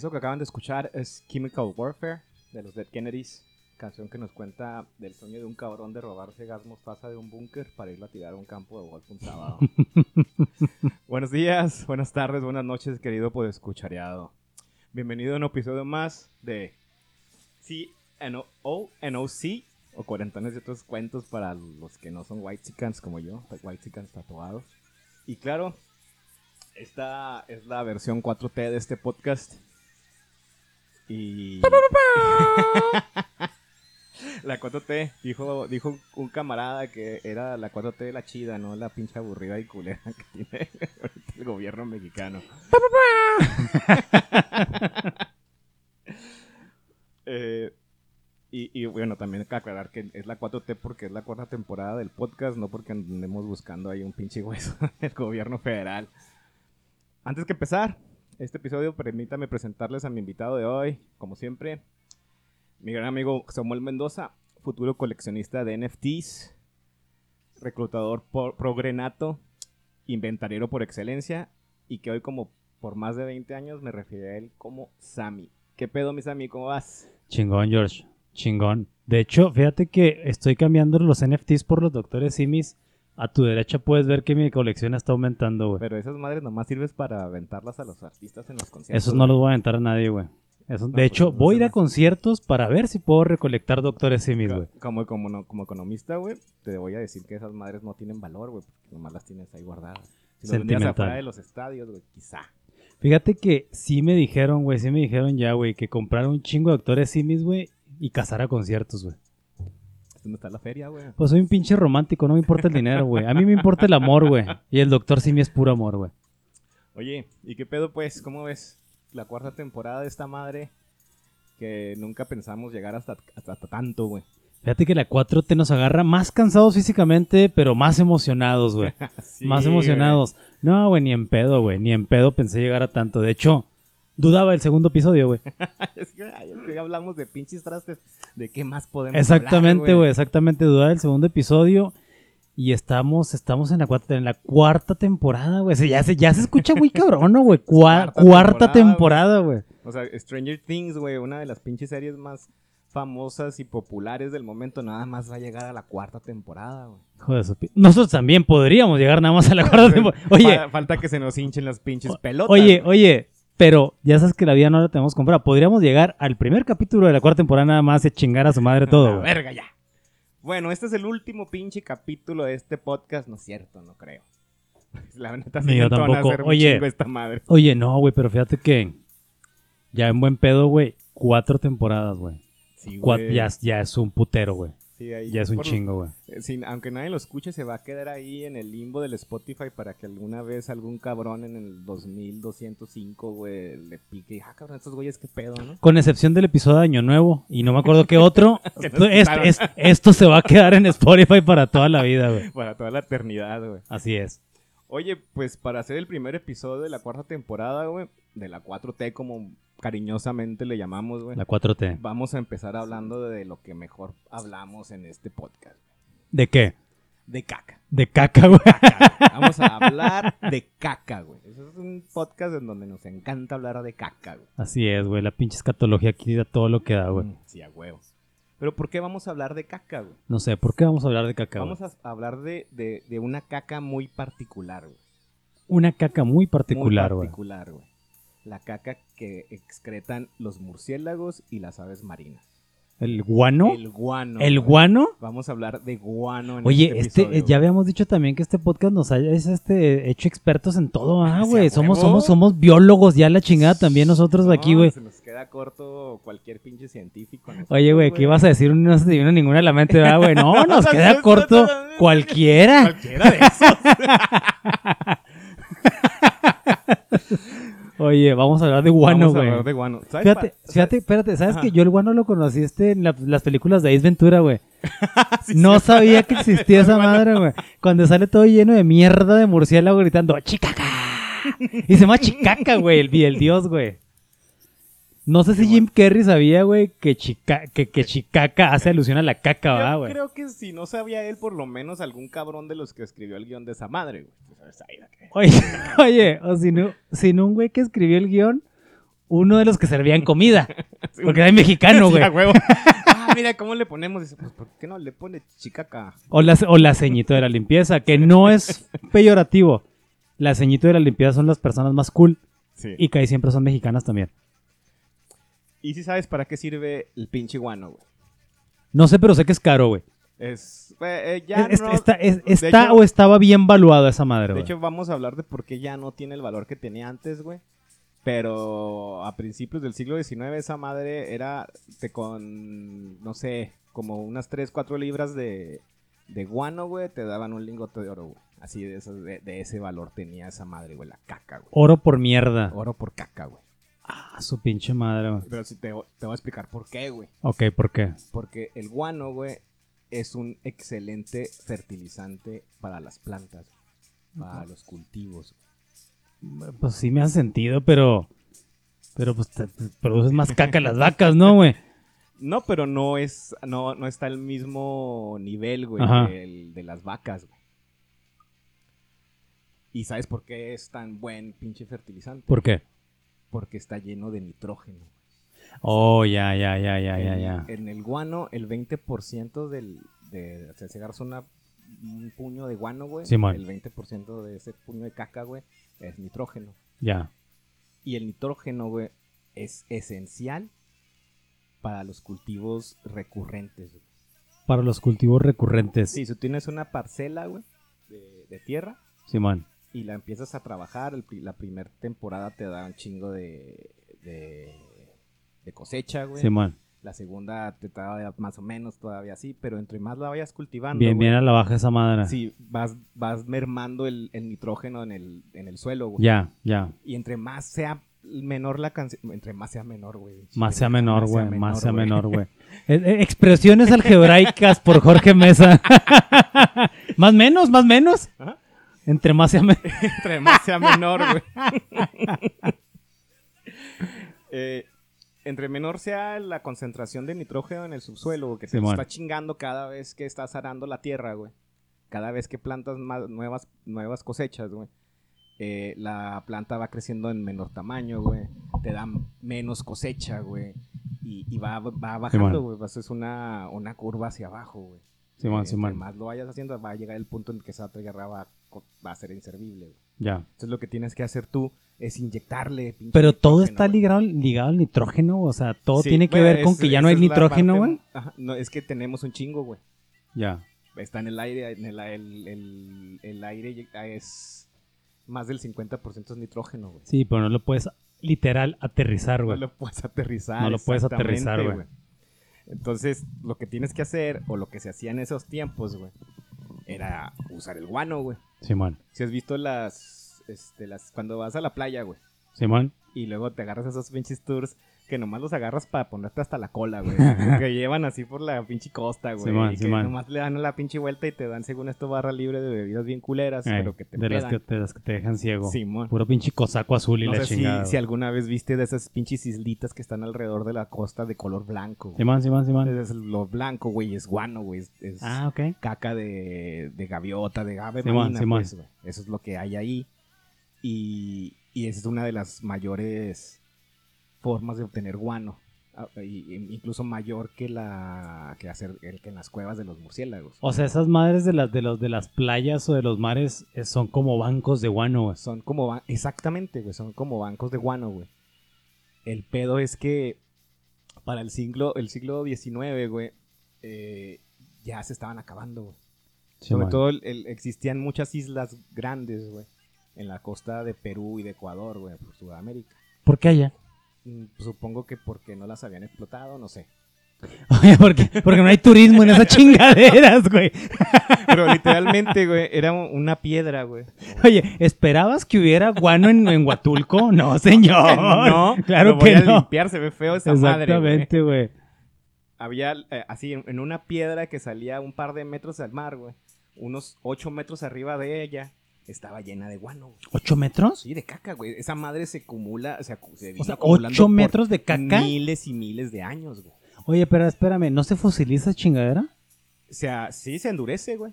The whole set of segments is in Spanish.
Eso que acaban de escuchar es Chemical Warfare de los Dead Kennedys, canción que nos cuenta del sueño de un cabrón de robarse gas mostaza de un búnker para irlo a tirar a un campo de golf un sábado. Buenos días, buenas tardes, buenas noches, querido escuchareado. Bienvenido a un episodio más de CNO NOC o cuarentones de otros cuentos para los que no son white chickens como yo, white chickens tatuados. Y claro, esta es la versión 4T de este podcast. Y. la 4T, dijo, dijo un camarada que era la 4T la chida, no la pinche aburrida y culera que tiene el gobierno mexicano. Eh, y, y, bueno, también hay que aclarar que es la 4T porque es la cuarta temporada del podcast, no porque andemos buscando ahí un pinche hueso del gobierno federal. Antes que empezar, este episodio, permítame presentarles a mi invitado de hoy, como siempre, mi gran amigo Samuel Mendoza, futuro coleccionista de NFTs, reclutador progrenato, inventariero por excelencia, y que hoy como por más de 20 años me refiero a él como Sammy. ¿Qué pedo, mi Sammy? ¿Cómo vas? Chingón, George. Chingón. De hecho, fíjate que estoy cambiando los NFTs por los doctores Simis a tu derecha puedes ver que mi colección está aumentando, güey. Pero esas madres nomás sirves para aventarlas a los artistas en los conciertos. Esos no los voy a aventar a nadie, güey. de pues, hecho, voy a ir a conciertos para ver si puedo recolectar doctores simis, güey. Como, como, como economista, güey, te voy a decir que esas madres no tienen valor, güey, porque nomás las tienes ahí guardadas. Si los afuera de los estadios, güey, quizá. Fíjate que sí me dijeron, güey, sí me dijeron ya, güey, que comprar un chingo de doctores simis, güey, y cazar a conciertos, güey. ¿Dónde está la feria, güey? Pues soy un pinche romántico, no me importa el dinero, güey. A mí me importa el amor, güey. Y el doctor Simi es puro amor, güey. Oye, ¿y qué pedo, pues? ¿Cómo ves la cuarta temporada de esta madre que nunca pensamos llegar hasta, hasta, tanto, güey? Fíjate que la 4T nos agarra más cansados físicamente, pero más emocionados, güey. más emocionados. No, güey, ni en pedo, güey. Ni en pedo pensé llegar a tanto. De hecho, dudaba el segundo episodio, güey. es que hablamos de pinches trastes. ¿De qué más podemos Exactamente, güey. Exactamente, dudaba el segundo episodio. Y estamos, estamos en la cuarta, en la cuarta temporada, güey. Ya se, ya se escucha muy cabrón, ¿no, güey? cuarta, temporada, güey. O sea, Stranger Things, güey, una de las pinches series más famosas y populares del momento, nada más va a llegar a la cuarta temporada, güey. Joder, nosotros también podríamos llegar nada más a la cuarta temporada. Oye. Falta que se nos hinchen las pinches pelotas. Oye, oye, pero ya sabes que la vida no la tenemos comprada. Podríamos llegar al primer capítulo de la cuarta temporada nada más y chingar a su madre todo. verga ya. Bueno, este es el último pinche capítulo de este podcast. No es cierto, no creo. La neta sí yo tampoco. Oye, esta madre. oye, no, güey, pero fíjate que ya en buen pedo, güey, cuatro temporadas, güey. Sí, güey. Ya, ya es un putero, güey ya es un chingo, güey. Eh, aunque nadie lo escuche, se va a quedar ahí en el limbo del Spotify para que alguna vez algún cabrón en el 2205, güey, le pique y, ah, cabrón, estos güeyes qué pedo, ¿no? Con excepción del episodio de Año Nuevo, y no me acuerdo qué otro, esto se va a quedar en Spotify para toda la vida, güey. Para toda la eternidad, güey. Así es. Oye, pues para hacer el primer episodio de la cuarta temporada, güey, de la 4T como cariñosamente le llamamos, güey. La 4T. Vamos a empezar hablando de lo que mejor hablamos en este podcast. ¿De qué? De caca. De caca, güey. Vamos a hablar de caca, güey. Eso es un podcast en donde nos encanta hablar de caca, güey. Así es, güey. La pinche escatología aquí da todo lo que da, güey. Mm, sí, a huevos. Pero ¿por qué vamos a hablar de caca, güey? No sé, ¿por qué vamos a hablar de caca, Vamos a hablar de, de, una caca muy particular, güey. Una caca muy particular, güey. Muy particular, güey la caca que excretan los murciélagos y las aves marinas. ¿El guano? El guano. ¿El guano? Vamos a hablar de guano en Oye, este, este ya habíamos dicho también que este podcast nos haya este, hecho expertos en todo, ah, güey. Somos, somos, somos biólogos, ya la chingada también nosotros aquí, güey. Se nos queda corto cualquier pinche científico. Oye, güey, ¿qué ibas a decir? No se te vino ninguna a la mente, güey? No, nos queda corto cualquiera. Cualquiera de esos. Oye, vamos a hablar de guano, güey. Vamos a hablar de guano. Fíjate, fíjate, espérate, ¿sabes que yo el guano lo conociste en las películas de Ace Ventura, güey? no sabía que existía esa madre, güey. Cuando sale todo lleno de mierda de murciélago gritando, ¡chicaca! Y se llama Chicaca, güey, el, el dios, güey. No sé si Jim Carrey sabía, güey, que, chica, que, que Chicaca hace alusión a la caca, ¿verdad, güey? creo que si no sabía él, por lo menos algún cabrón de los que escribió el guion de esa madre, güey. Oye, oye, o si no, si no un güey que escribió el guion, uno de los que servían comida. porque era mexicano, güey. ah, mira, ¿cómo le ponemos? Dice, pues, ¿por qué no le pone chicaca? O la, o la ceñito de la limpieza, que no es peyorativo. La ceñito de la limpieza son las personas más cool. Sí. Y que ahí siempre son mexicanas también. ¿Y si sabes para qué sirve el pinche guano, güey? No sé, pero sé que es caro, güey. Es, eh, ya no, está, está o estaba bien valuada esa madre, güey. De hecho, vamos a hablar de por qué ya no tiene el valor que tenía antes, güey. Pero a principios del siglo XIX esa madre era de con, no sé, como unas 3, 4 libras de, de guano, güey, te daban un lingote de oro, güey. Así de, de, ese valor tenía esa madre, güey, la caca, güey. Oro por mierda. Oro por caca, güey. Ah, su pinche madre, güey. Pero si te, te voy a explicar por qué, güey. Ok, ¿por qué? Porque el guano, güey, es un excelente fertilizante para las plantas, para los cultivos. Pues sí me ha sentido, pero. Pero pues te, produces más caca las vacas, ¿no, güey? No, pero no es. No, no está al mismo nivel, güey, de las vacas, güey. ¿Y sabes por qué es tan buen pinche fertilizante? ¿Por qué? Porque está lleno de nitrógeno. Oh, ya, ya, ya, ya, ya, ya. En el guano, el 20% del. De, o sea, si agarras una, un puño de guano, güey, el 20% de ese puño de caca, güey, es nitrógeno. Ya. Y el nitrógeno, güey, es esencial para los cultivos recurrentes. Para los cultivos recurrentes. Sí, si tienes una parcela, güey, de, tierra. Simón. y la empiezas a trabajar, la primera temporada te da un chingo de, de, de cosecha, güey. Simón. La segunda te da más o menos todavía así, pero entre más la vayas cultivando. Bien, bien a la baja esa madre. Sí, vas, vas mermando el, nitrógeno en el, en el suelo, güey. Ya, ya. Y entre más sea menor la canción, entre más sea menor, güey. Más sea menor, güey, más sea menor, güey. Expresiones algebraicas por Jorge Mesa. más menos, más menos. Entre más sea menor. entre más sea menor, güey. eh, entre menor sea la concentración de nitrógeno en el subsuelo, que se está chingando cada vez que estás arando la tierra, güey. Cada vez que plantas más nuevas, nuevas cosechas, güey. Eh, la planta va creciendo en menor tamaño, güey. Te da menos cosecha, güey. Y, va, bajando, güey. es una, una curva hacia abajo, güey. Sí, eh, más lo vayas haciendo, va a llegar el punto en el que esa tierra va, va a ser inservible, güey. Ya. Entonces lo que tienes que hacer tú es inyectarle. Pero todo está ligado, ligado al nitrógeno, o sea, todo tiene que ver con que ya no hay nitrógeno, güey. No, es que tenemos un chingo, güey. Ya. Está en el aire, en el, el, el, aire es más del 50% es nitrógeno, güey. Sí, pero no lo puedes literal aterrizar, güey. No lo puedes aterrizar. No lo puedes aterrizar, güey. Entonces, lo que tienes que hacer, o lo que se hacía en esos tiempos, güey, era usar el guano, güey. Simón. Si has visto las, este, las, cuando vas a la playa, güey. Simón. Y luego te agarras esos pinches tours que nomás los agarras para ponerte hasta la cola, güey. que llevan así por la pinche costa, güey. y que nomás le dan la pinche vuelta y te dan, según esto, barra libre de bebidas bien culeras, eh, pero que te de las que, te, las que te dejan ciego. Simón. Puro pinche cosaco azul y la chingada. Si, si, alguna vez viste de esas pinches islitas que están alrededor de la costa de color blanco. Simón, Simón, Simón. Es lo blanco, güey, es guano, güey. Es, ah, caca de, de gaviota, de ave Simón, Simón. Pues, Eso es lo que hay ahí. Y, y esa es una de las mayores formas de obtener guano. Ah, incluso mayor que la que hacer el que en las cuevas de los murciélagos. O sea, esas madres de las de los de las playas o de los mares eh, son como bancos de guano, güey. Son como exactamente, güey, son como bancos de guano, güey. El pedo es que para el siglo el siglo XIX, güey, eh, ya se estaban acabando, güey. Sobre todo existían muchas islas grandes, güey, en la costa de Perú y de Ecuador, güey, por Sudamérica. ¿Por qué allá? Mm, supongo que porque no las habían explotado, no sé. Oye, porque, porque no hay turismo en esas chingaderas, güey. Pero literalmente, güey, era una piedra, güey. Oye, ¿esperabas que hubiera guano en, Huatulco? No, señor. No, claro que voy a limpiar, se ve feo esa madre, Exactamente, güey. Había eh, así, en, una piedra que salía un par de metros al mar, güey. Unos ocho metros arriba de ella estaba llena de guano. ¿Ocho metros? Sí, de caca, güey. Esa madre se acumula, se, se o sea, ¿ocho metros de caca? Miles y miles de años, güey. Oye, pero espérame, ¿no se fosiliza chingadera? O sea, sí se endurece, güey.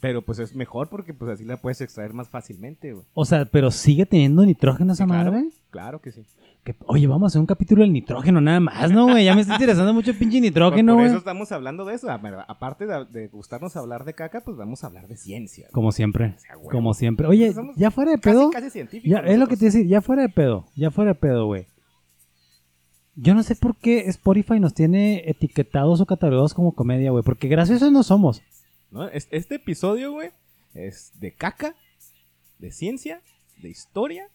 Pero pues es mejor porque pues así la puedes extraer más fácilmente, güey. O sea, pero sigue teniendo nitrógeno esa madre? Claro que sí. Oye, vamos a hacer un capítulo del nitrógeno nada más, ¿no, güey? Ya me está interesando mucho el pinche nitrógeno, güey. Por eso estamos hablando de eso. Aparte de, gustarnos hablar de caca, pues vamos a hablar de ciencia. Como siempre. Como siempre. Oye, ya fuera de pedo. Casi, científicos. es lo que te decía, ya fuera de pedo. Ya fuera de pedo, güey. Yo no sé por qué Spotify nos tiene etiquetados o catalogados como comedia, güey. Porque graciosos no somos. Este episodio, güey, es de caca, de ciencia, de historia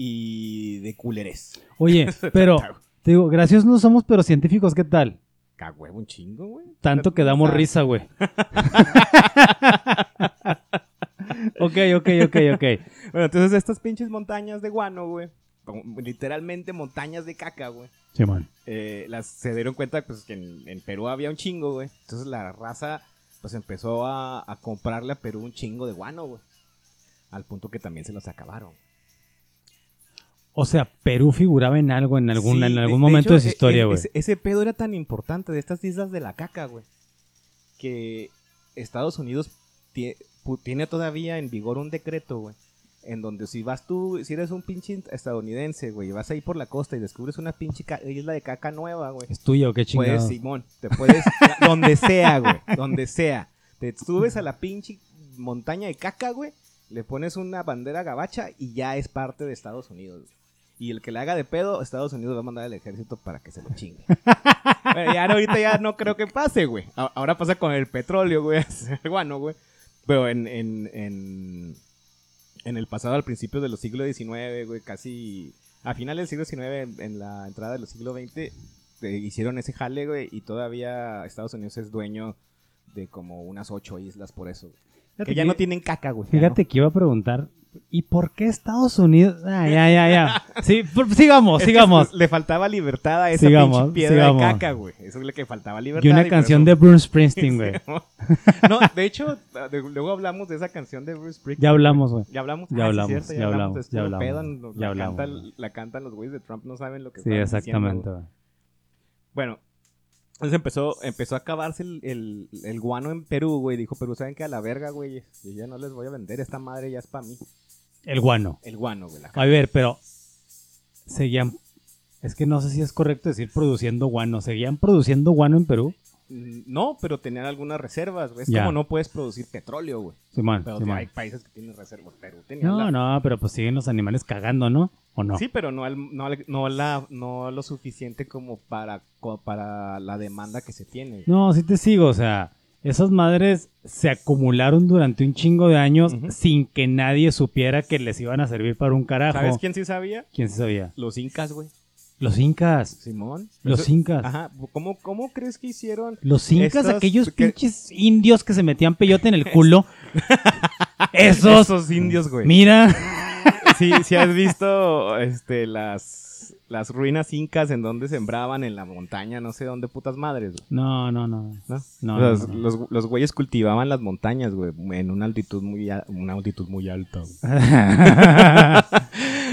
y de culerés. Oye, pero, te digo, graciosos no somos, pero científicos, ¿qué tal? Cagüevo un chingo, güey. Tanto que damos risa, güey. ok, ok, ok, ok. Bueno, entonces estas pinches montañas de guano, güey, literalmente montañas de caca, güey. Sí, man. Eh, las, se dieron cuenta pues, que en, Perú había un chingo, güey. Entonces la raza pues empezó a, comprarle a Perú un chingo de guano, güey. Al punto que también se los acabaron. O sea, Perú figuraba en algo en algún, en algún momento de su e, historia, e, güey. Ese, pedo era tan importante de estas islas de la caca, güey. Que Estados Unidos tiene todavía en vigor un decreto, güey en donde si vas tú, si eres un pinche estadounidense, güey, y vas ahí por la costa y descubres una pinche isla de caca nueva, güey. ¿Es tuya o qué chingado? Puedes, Simón, te puedes, donde sea, güey, donde sea. Te subes a la pinche montaña de caca, güey, le pones una bandera gabacha y ya es parte de Estados Unidos. Y el que le haga de pedo, Estados Unidos va a mandar al ejército para que se lo chingue. Pero ya ahorita ya no creo que pase, güey. Ahora pasa con el petróleo, güey. Guano, güey. Pero en, en en el pasado, al principio de los siglos XIX, güey, casi a finales del siglo XIX, en la entrada del siglo XX, eh, hicieron ese jale, güey, y todavía Estados Unidos es dueño de como unas ocho islas por eso. Que ya no tienen caca, güey. Fíjate que iba a preguntar ¿Y por qué Estados Unidos? Ah, ya, ya, ya. Sí, sigamos, sigamos. le faltaba libertad a esa sigamos, piedra de caca, güey. Eso es lo que faltaba libertad. Y una canción de Bruce Springsteen, güey. no, de hecho, luego hablamos de esa canción de Bruce Springsteen. Ya hablamos, güey. Ya hablamos. Ya ah, hablamos, ya, hablamos. Ya hablamos. ya la, hablamos. la cantan los güeyes de Trump, no saben lo que Sí, exactamente. bueno, entonces empezó, empezó a acabarse el, el, guano en Perú, güey. Dijo, Perú, ¿saben qué? A la verga, güey. Yo ya no les voy a vender. Esta madre ya es para mí. El guano. El guano, güey. A ver, pero seguían. Es que no sé si es correcto decir produciendo guano. ¿Seguían produciendo guano en Perú? No, pero tenían algunas reservas, güey. Es como no puedes producir petróleo, güey. Sí, man, pero hay países que tienen reservas. Perú tenía No, no, pero pues siguen los animales cagando, ¿no? ¿O no? Sí, pero no, no, no, la, no lo suficiente como para, para la demanda que se tiene. No, sí te sigo, o sea, esas madres se acumularon durante un chingo de años sin que nadie supiera que les iban a servir para un carajo. ¿Sabes quién sí sabía? ¿Quién sí sabía? Los incas, güey. Los incas. Simón. Los incas. Ajá. ¿Cómo, ¿Cómo, crees que hicieron? Los incas, aquellos pinches indios que se metían peyote en el culo. Esos. Esos indios, güey. Mira. Sí, sí has visto este, las las ruinas incas en donde sembraban en la montaña, no sé dónde putas madres. No, no, no. ¿No? los, Los, güeyes cultivaban las montañas, güey, en una altitud muy, una altitud muy alta.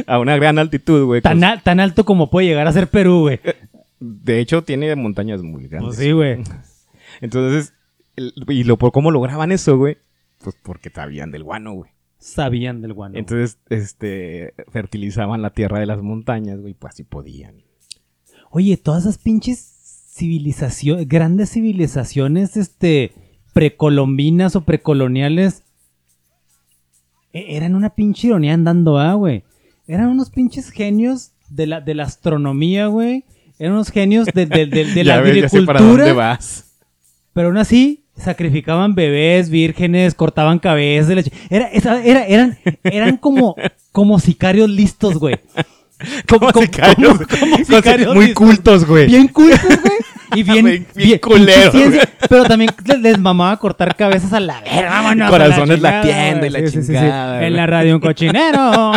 a una gran altitud, güey. Tan, tan alto como puede llegar a ser Perú, güey. De hecho, tiene montañas muy grandes. Pues sí, güey. Entonces, y lo por cómo lograban eso, güey, pues porque sabían del guano, güey sabían del guano. Entonces, este, fertilizaban la tierra de las montañas, güey, pues así podían. Oye, todas esas pinches civilizaciones, grandes civilizaciones, este, precolombinas o precoloniales, e-, eran una pinche ironía andando, ah, güey. Eran unos pinches genios de la, de la astronomía, güey. Eran unos genios de, la agricultura. vas. Pero aún así, sacrificaban bebés vírgenes, cortaban cabezas. Era, era, eran, eran como, como sicarios listos, güey. Como, sicarios, como, sicarios muy cultos, güey. Bien cultos, güey. Y bien, bien, culeros. Pero también les mamaba cortar cabezas a la verga, vámonos. Corazones la latiendo y la chingada. En la radio un cochinero.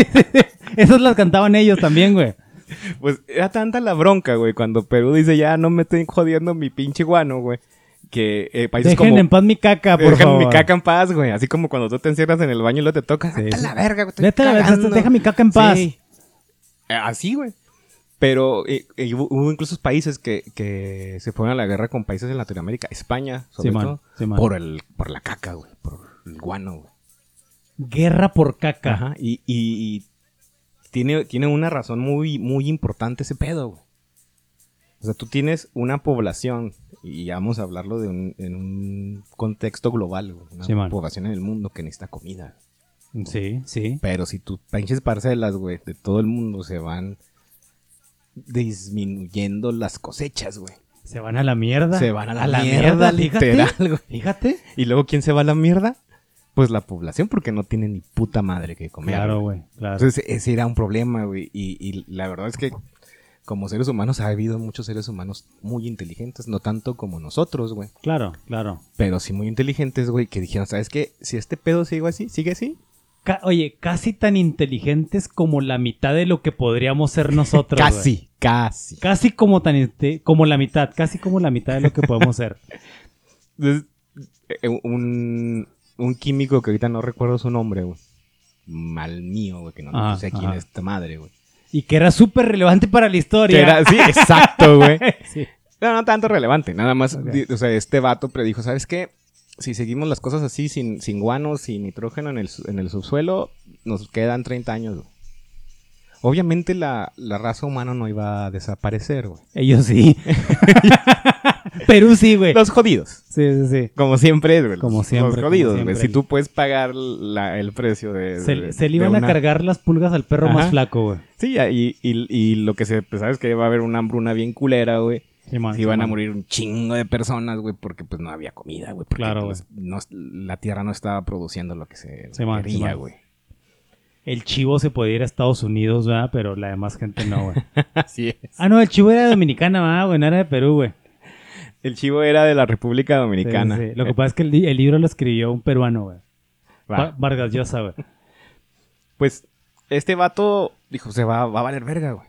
Esas las cantaban ellos también, güey. Pues era tanta la bronca, güey, cuando Perú dice, ya no me estoy jodiendo mi pinche guano, güey que eh, países Dejen en paz mi caca, por Dejen mi caca en paz, güey. Así como cuando tú te encierras en el baño y lo te toca. Sí, la verga, güey. Vete la deja mi caca en paz. Sí. Eh, así, güey. Pero eh, hubo incluso países que, que, se fueron a la guerra con países en Latinoamérica. España, sobre todo. por, el, por la caca, güey. Por el guano, güey. Guerra por caca. Ajá. Y, y, tiene, tiene una razón muy, muy importante ese pedo, güey. O sea, tú tienes una población, y vamos a hablarlo de un, en un contexto global, una población en el mundo que necesita comida. Sí, sí. Pero si tus pinches parcelas, güey, de todo el mundo se van disminuyendo las cosechas, güey. Se van a la mierda. Se van a la, mierda, literal, güey. Fíjate. Y luego, ¿quién se va a la mierda? Pues la población, porque no tiene ni puta madre que comer. Claro, güey, claro. Entonces, ese era un problema, güey. Y, y la verdad es que como seres humanos ha habido muchos seres humanos muy inteligentes, no tanto como nosotros, güey. Claro, claro. Pero sí muy inteligentes, güey, que dijeron, ¿sabes qué? Si este pedo sigue así, sigue así. oye, casi tan inteligentes como la mitad de lo que podríamos ser nosotros. casi, casi. Casi como tan como la mitad, casi como la mitad de lo que podemos ser. Eh, un, un químico que ahorita no recuerdo su nombre, güey. Mal mío, güey, que no, sé quién es esta madre, güey y que era súper relevante para la historia. sí, exacto, güey. No, no tanto relevante, nada más. O sea, este vato predijo, ¿sabes qué? Si seguimos las cosas así, sin, sin guano, sin nitrógeno en el, en el subsuelo, nos quedan 30 años, güey. Obviamente la, la, raza humana no iba a desaparecer, güey. Ellos sí. Perú sí, güey. Los jodidos. Sí, sí, sí. Como siempre, güey. Como siempre. Los jodidos, güey. Si tú puedes pagar el precio de. Se, le iban a cargar las pulgas al perro más flaco, güey. Sí, y, y, y, lo que se pues, sabes que va a haber una hambruna bien culera, güey. Sí, iban a morir un chingo de personas, güey, porque pues no había comida, güey. Claro, pues, no, la tierra no estaba produciendo lo que se quería, güey. El chivo se podía ir a Estados Unidos, ¿verdad? Pero la demás gente no, güey. Así es. Ah, no, el chivo era de Dominicana, ¿verdad, güey? No era de Perú, güey. El chivo era de la República Dominicana. Sí, sí. Lo que pasa es que el, libro lo escribió un peruano, güey. Vargas Llosa, güey. Pues este vato dijo, se va, va a valer verga, güey.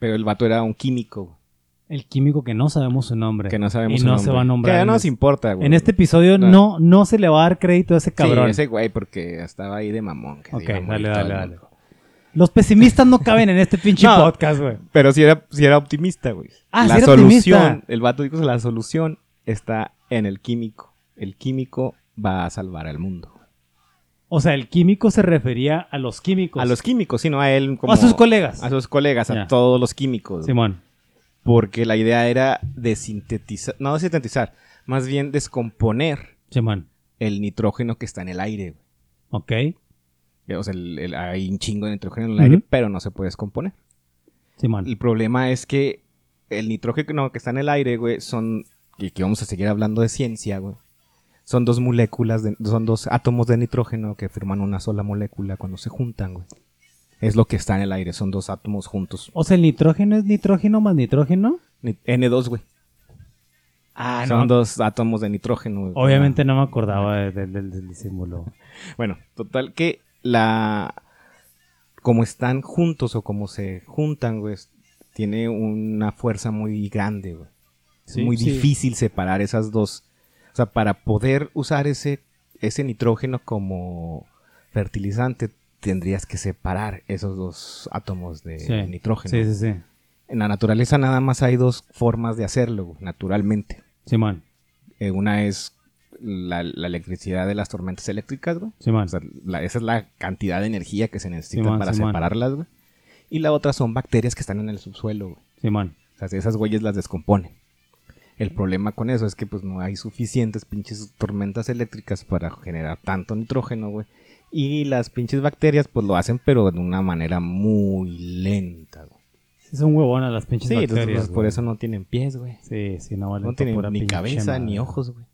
Pero el vato era un químico, güey. El químico que no sabemos su nombre. Que no sabemos y no se va a nombrar. Que no nos importa, güey. En este episodio no. no, se le va a dar crédito a ese cabrón. Sí, ese güey, porque estaba ahí de mamón. ok, dale, dale, dale. Los pesimistas no caben en este pinche podcast, güey. Pero si era, si era optimista, güey. Ah, la solución, el vato dijo, la solución está en el químico. El químico va a salvar al mundo. O sea, el químico se refería a los químicos. A los químicos, sino a él como... A sus colegas. A sus colegas, a todos los químicos. Simón. Porque la idea era de sintetizar, no de sintetizar, más bien descomponer Simón. el nitrógeno que está en el aire. Ok. O sea, hay un chingo de nitrógeno en el aire, pero no se puede descomponer. El problema es que el nitrógeno que está en el aire, güey, son. Y que vamos a seguir hablando de ciencia, güey. Son dos moléculas, son dos átomos de nitrógeno que forman una sola molécula cuando se juntan, güey. Es lo que está en el aire, son dos átomos juntos. O sea, el nitrógeno es nitrógeno más nitrógeno. N2, güey. Ah, Son dos átomos de nitrógeno. Obviamente no me acordaba del símbolo. Bueno, total que la... Como están juntos o como se juntan, güey, tiene una fuerza muy grande, güey. Es muy difícil separar esas dos. O sea, para poder usar ese, ese nitrógeno como fertilizante, tendrías que separar esos dos átomos de nitrógeno. Sí, sí, sí. En la naturaleza nada más hay dos formas de hacerlo, naturalmente. Simón. Eh, una es la, electricidad de las tormentas eléctricas, güey. esa es la cantidad de energía que se necesita para separarlas, güey. Y la otra son bacterias que están en el subsuelo, güey. Simón. O sea, esas güeyes las descomponen. El problema con eso es que pues no hay suficientes pinches tormentas eléctricas para generar tanto nitrógeno, güey. Y las pinches bacterias pues lo hacen pero de una manera muy lenta, güey. Sí, son huevonas las pinches bacterias. Sí, por eso no tienen pies, güey. Sí, sí, no valen No tienen ni cabeza ni ojos, güey.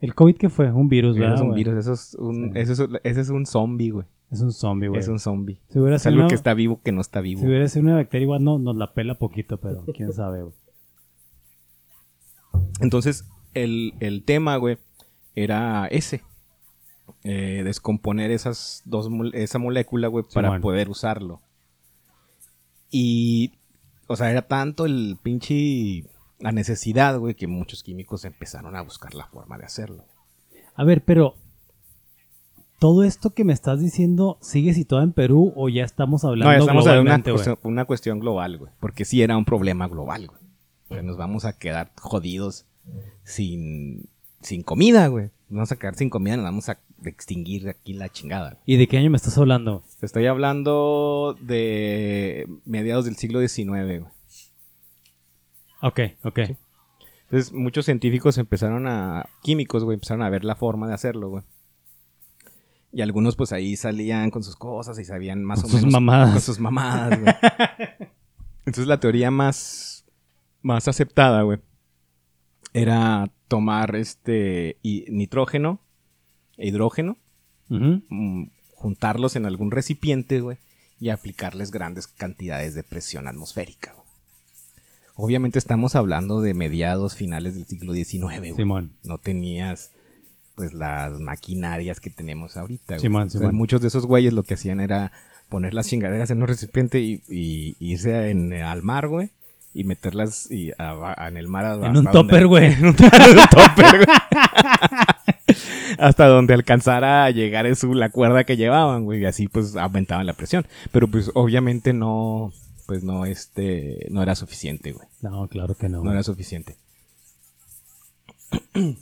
¿El COVID qué fue? Un virus, ¿verdad? Es un virus, eso es un, eso es, ese es un zombie, güey. Es un zombie, güey. Es un zombie. es algo que está vivo que no está vivo. Si hubiera sido una bacteria igual no, nos la pela poquito, pero quién sabe, güey. Entonces, el, el tema, güey, era ese. Eh, descomponer esas dos, esa molécula, güey, para poder usarlo. Y, o sea, era tanto el pinche la necesidad, güey, que muchos químicos empezaron a buscar la forma de hacerlo. A ver, pero ¿Todo esto que me estás diciendo sigue situado en Perú o ya estamos hablando no, estamos globalmente, una, cuestión, una cuestión global, güey. Porque sí era un problema global, güey. O sea, nos vamos a quedar jodidos sin, sin comida, güey. Nos vamos a quedar sin comida, nos vamos a extinguir aquí la chingada. ¿Y de qué año me estás hablando? Te estoy hablando de mediados del siglo XIX, güey. Ok, ok. Entonces, muchos científicos empezaron a. químicos, güey, empezaron a ver la forma de hacerlo, güey. Y algunos pues ahí salían con sus cosas y sabían más o menos mamadas. con sus mamadas, güey. Entonces la teoría más, más aceptada, güey, era tomar este nitrógeno e hidrógeno, mm, juntarlos en algún recipiente, güey, y aplicarles grandes cantidades de presión atmosférica. Güey. Obviamente estamos hablando de mediados, finales del siglo XIX, güey. Simón. No tenías pues las maquinarias que tenemos ahorita. muchos de esos güeyes lo que hacían era poner las chingaderas en un recipiente y, irse en, al mar, güey. Y meterlas y en el mar. En un topper, güey. En un topper, güey. hasta donde alcanzara a llegar eso, la cuerda que llevaban, güey. Y así pues aumentaban la presión. Pero pues obviamente no, pues no, este, no era suficiente, güey. No, claro que no. No era suficiente.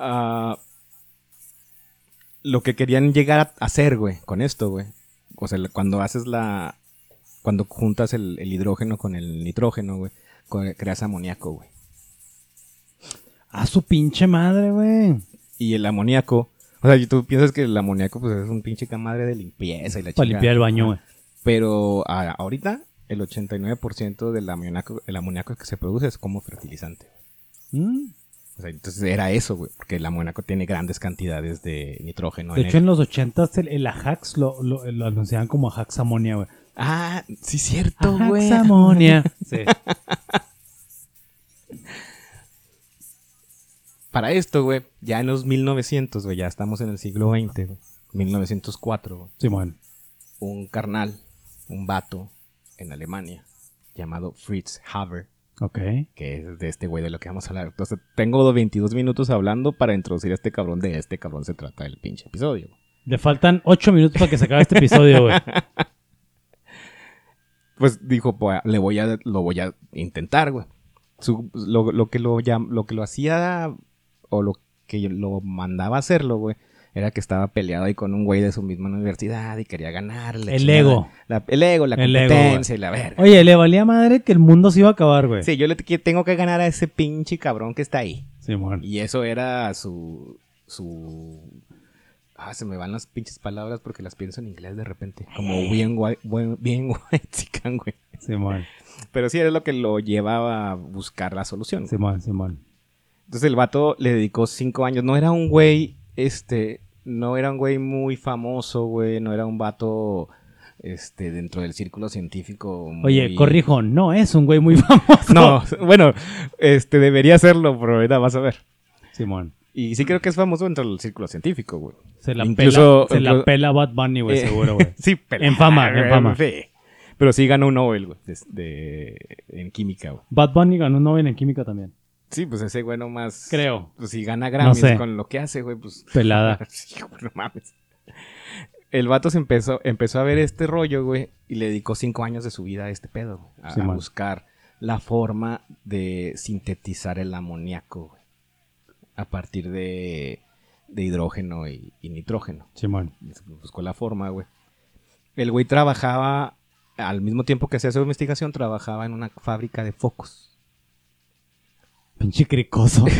Ah, lo que querían llegar a hacer, güey, con esto, güey. O sea, cuando haces la. Cuando juntas el, hidrógeno con el nitrógeno, güey, creas amoníaco, güey. A su pinche madre, güey. Y el amoníaco. O sea, tú piensas que el amoníaco, pues es un pinche madre de limpieza y la Para limpiar el baño, güey. Pero ahorita, el 89% del amoníaco, el amoníaco que se produce es como fertilizante. Mm entonces era eso, güey, porque el amoníaco tiene grandes cantidades de nitrógeno. De hecho, en los 80 el, el Ajax lo, lo, anunciaban como Ajax amonia, güey. Ah, sí, cierto, güey. Ajax amonia. sí. Para esto, güey, ya en los 1900, güey, ya estamos en el siglo XX, güey. 1904, güey. Sí, bueno. Un carnal, un vato en Alemania, llamado Fritz Haber Ok. Que es de este güey de lo que vamos a hablar. Entonces, tengo 22 minutos hablando para introducir a este cabrón. De este cabrón se trata el pinche episodio. Le faltan 8 minutos para que se acabe este episodio, güey. pues dijo, pues, le voy a, lo voy a intentar, güey. lo, lo, que lo, lo que lo hacía o lo que lo mandaba a hacerlo, güey, era que estaba peleado ahí con un güey de su misma universidad y quería ganarle. El ego. el ego, la competencia y la verga. Oye, le valía madre que el mundo se iba a acabar, güey. Sí, yo le tengo que ganar a ese pinche cabrón que está ahí. Sí, bueno. Y eso era su. su. Ah, se me van las pinches palabras porque las pienso en inglés de repente. Como bien guay, bien white güey. Sí, bueno. Pero sí era lo que lo llevaba a buscar la solución. Sí, sí, bueno. Entonces el vato le dedicó cinco años. No era un güey, este, no era un güey muy famoso, güey, no era un vato este, dentro del círculo científico. Oye, corrijo, no es un güey muy famoso. No, bueno, este, debería serlo, pero ahorita vas a ver. Simón. Y sí creo que es famoso dentro del círculo científico, güey. Se la pela, se la pela Bad Bunny, güey, eh, seguro, güey. sí, pela. En fama, en fama. Pero sí ganó un Nobel, güey, de, en química, güey. Bad Bunny ganó un Nobel en química también. Sí, pues ese güey más. Creo. Pues si gana Grammys con lo que hace, güey, pues. Pelada. sí, no mames. El vato se empezó, empezó a ver este rollo, güey, y le dedicó cinco años de su vida a este pedo, a, buscar la forma de sintetizar el amoníaco, güey, a partir de, de hidrógeno y, nitrógeno. Simón. Buscó la forma, güey. El güey trabajaba, al mismo tiempo que hacía su investigación, trabajaba en una fábrica de focos. Pinche cricoso.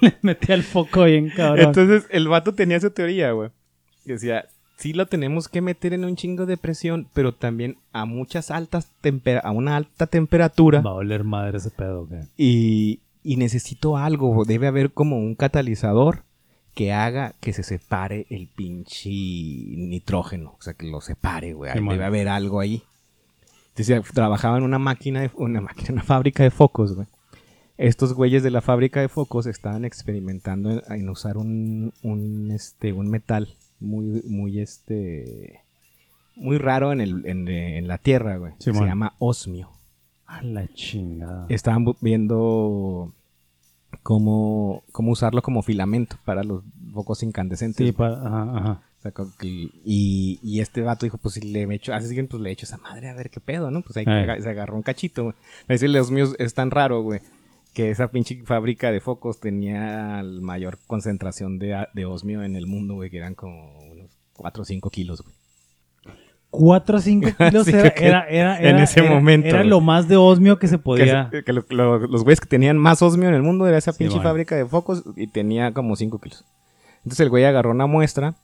Le metí al foco bien, cabrón. Entonces, el vato tenía esa teoría, güey. Decía, sí lo tenemos que meter en un chingo de presión, pero también a muchas altas a una alta temperatura. Va a oler madre ese pedo, güey. Y, y necesito algo, debe haber como un catalizador que haga que se separe el pinche nitrógeno. O sea, que lo separe, güey. Debe haber algo ahí. Entonces, trabajaba en una máquina, una máquina, una fábrica de focos, güey. Estos güeyes de la fábrica de focos estaban experimentando en, usar un, un, este, un metal muy, muy, este, muy raro en, el, en, la Tierra, güey. se llama osmio. A la chingada. Estaban viendo cómo, cómo usarlo como filamento para los focos incandescentes. Sí, para, ajá, ajá. y, y, este vato dijo, pues si le echo, así que pues le echo esa madre a ver qué pedo, ¿no? Pues ahí se agarró un cachito, güey. Me los míos es tan raro, güey, que esa pinche fábrica de focos tenía la mayor concentración de, de osmio en el mundo, güey, que eran como unos 4 o 5 kilos, güey. 4 o 5 kilos era, era, en ese momento. Era lo más de osmio que se podía. Que, los güeyes que tenían más osmio en el mundo era esa pinche fábrica de focos y tenía como 5 kilos. Entonces el güey agarró una muestra.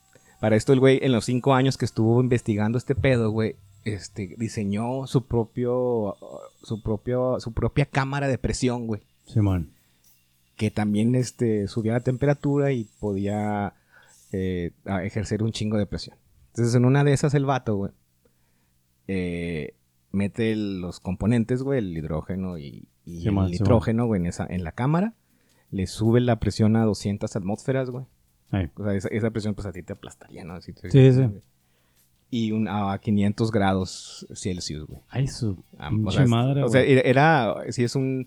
Para esto el güey en los 5 años que estuvo investigando este pedo, güey, este, diseñó su propio, su propio, su propia cámara de presión, güey. Simón. Que también este, subía la temperatura y podía eh, ejercer un chingo de presión. Entonces en una de esas el vato, güey, eh, mete los componentes, güey, el hidrógeno y, el nitrógeno, güey, en, esa, en la cámara. Le sube la presión a 200 atmósferas, güey. O sea, esa, presión pues a ti te aplastaría, ¿no? sí, sí. Y un, a 500 grados Celsius, güey. Ay, su ah, madre, O sea, era, sí es un,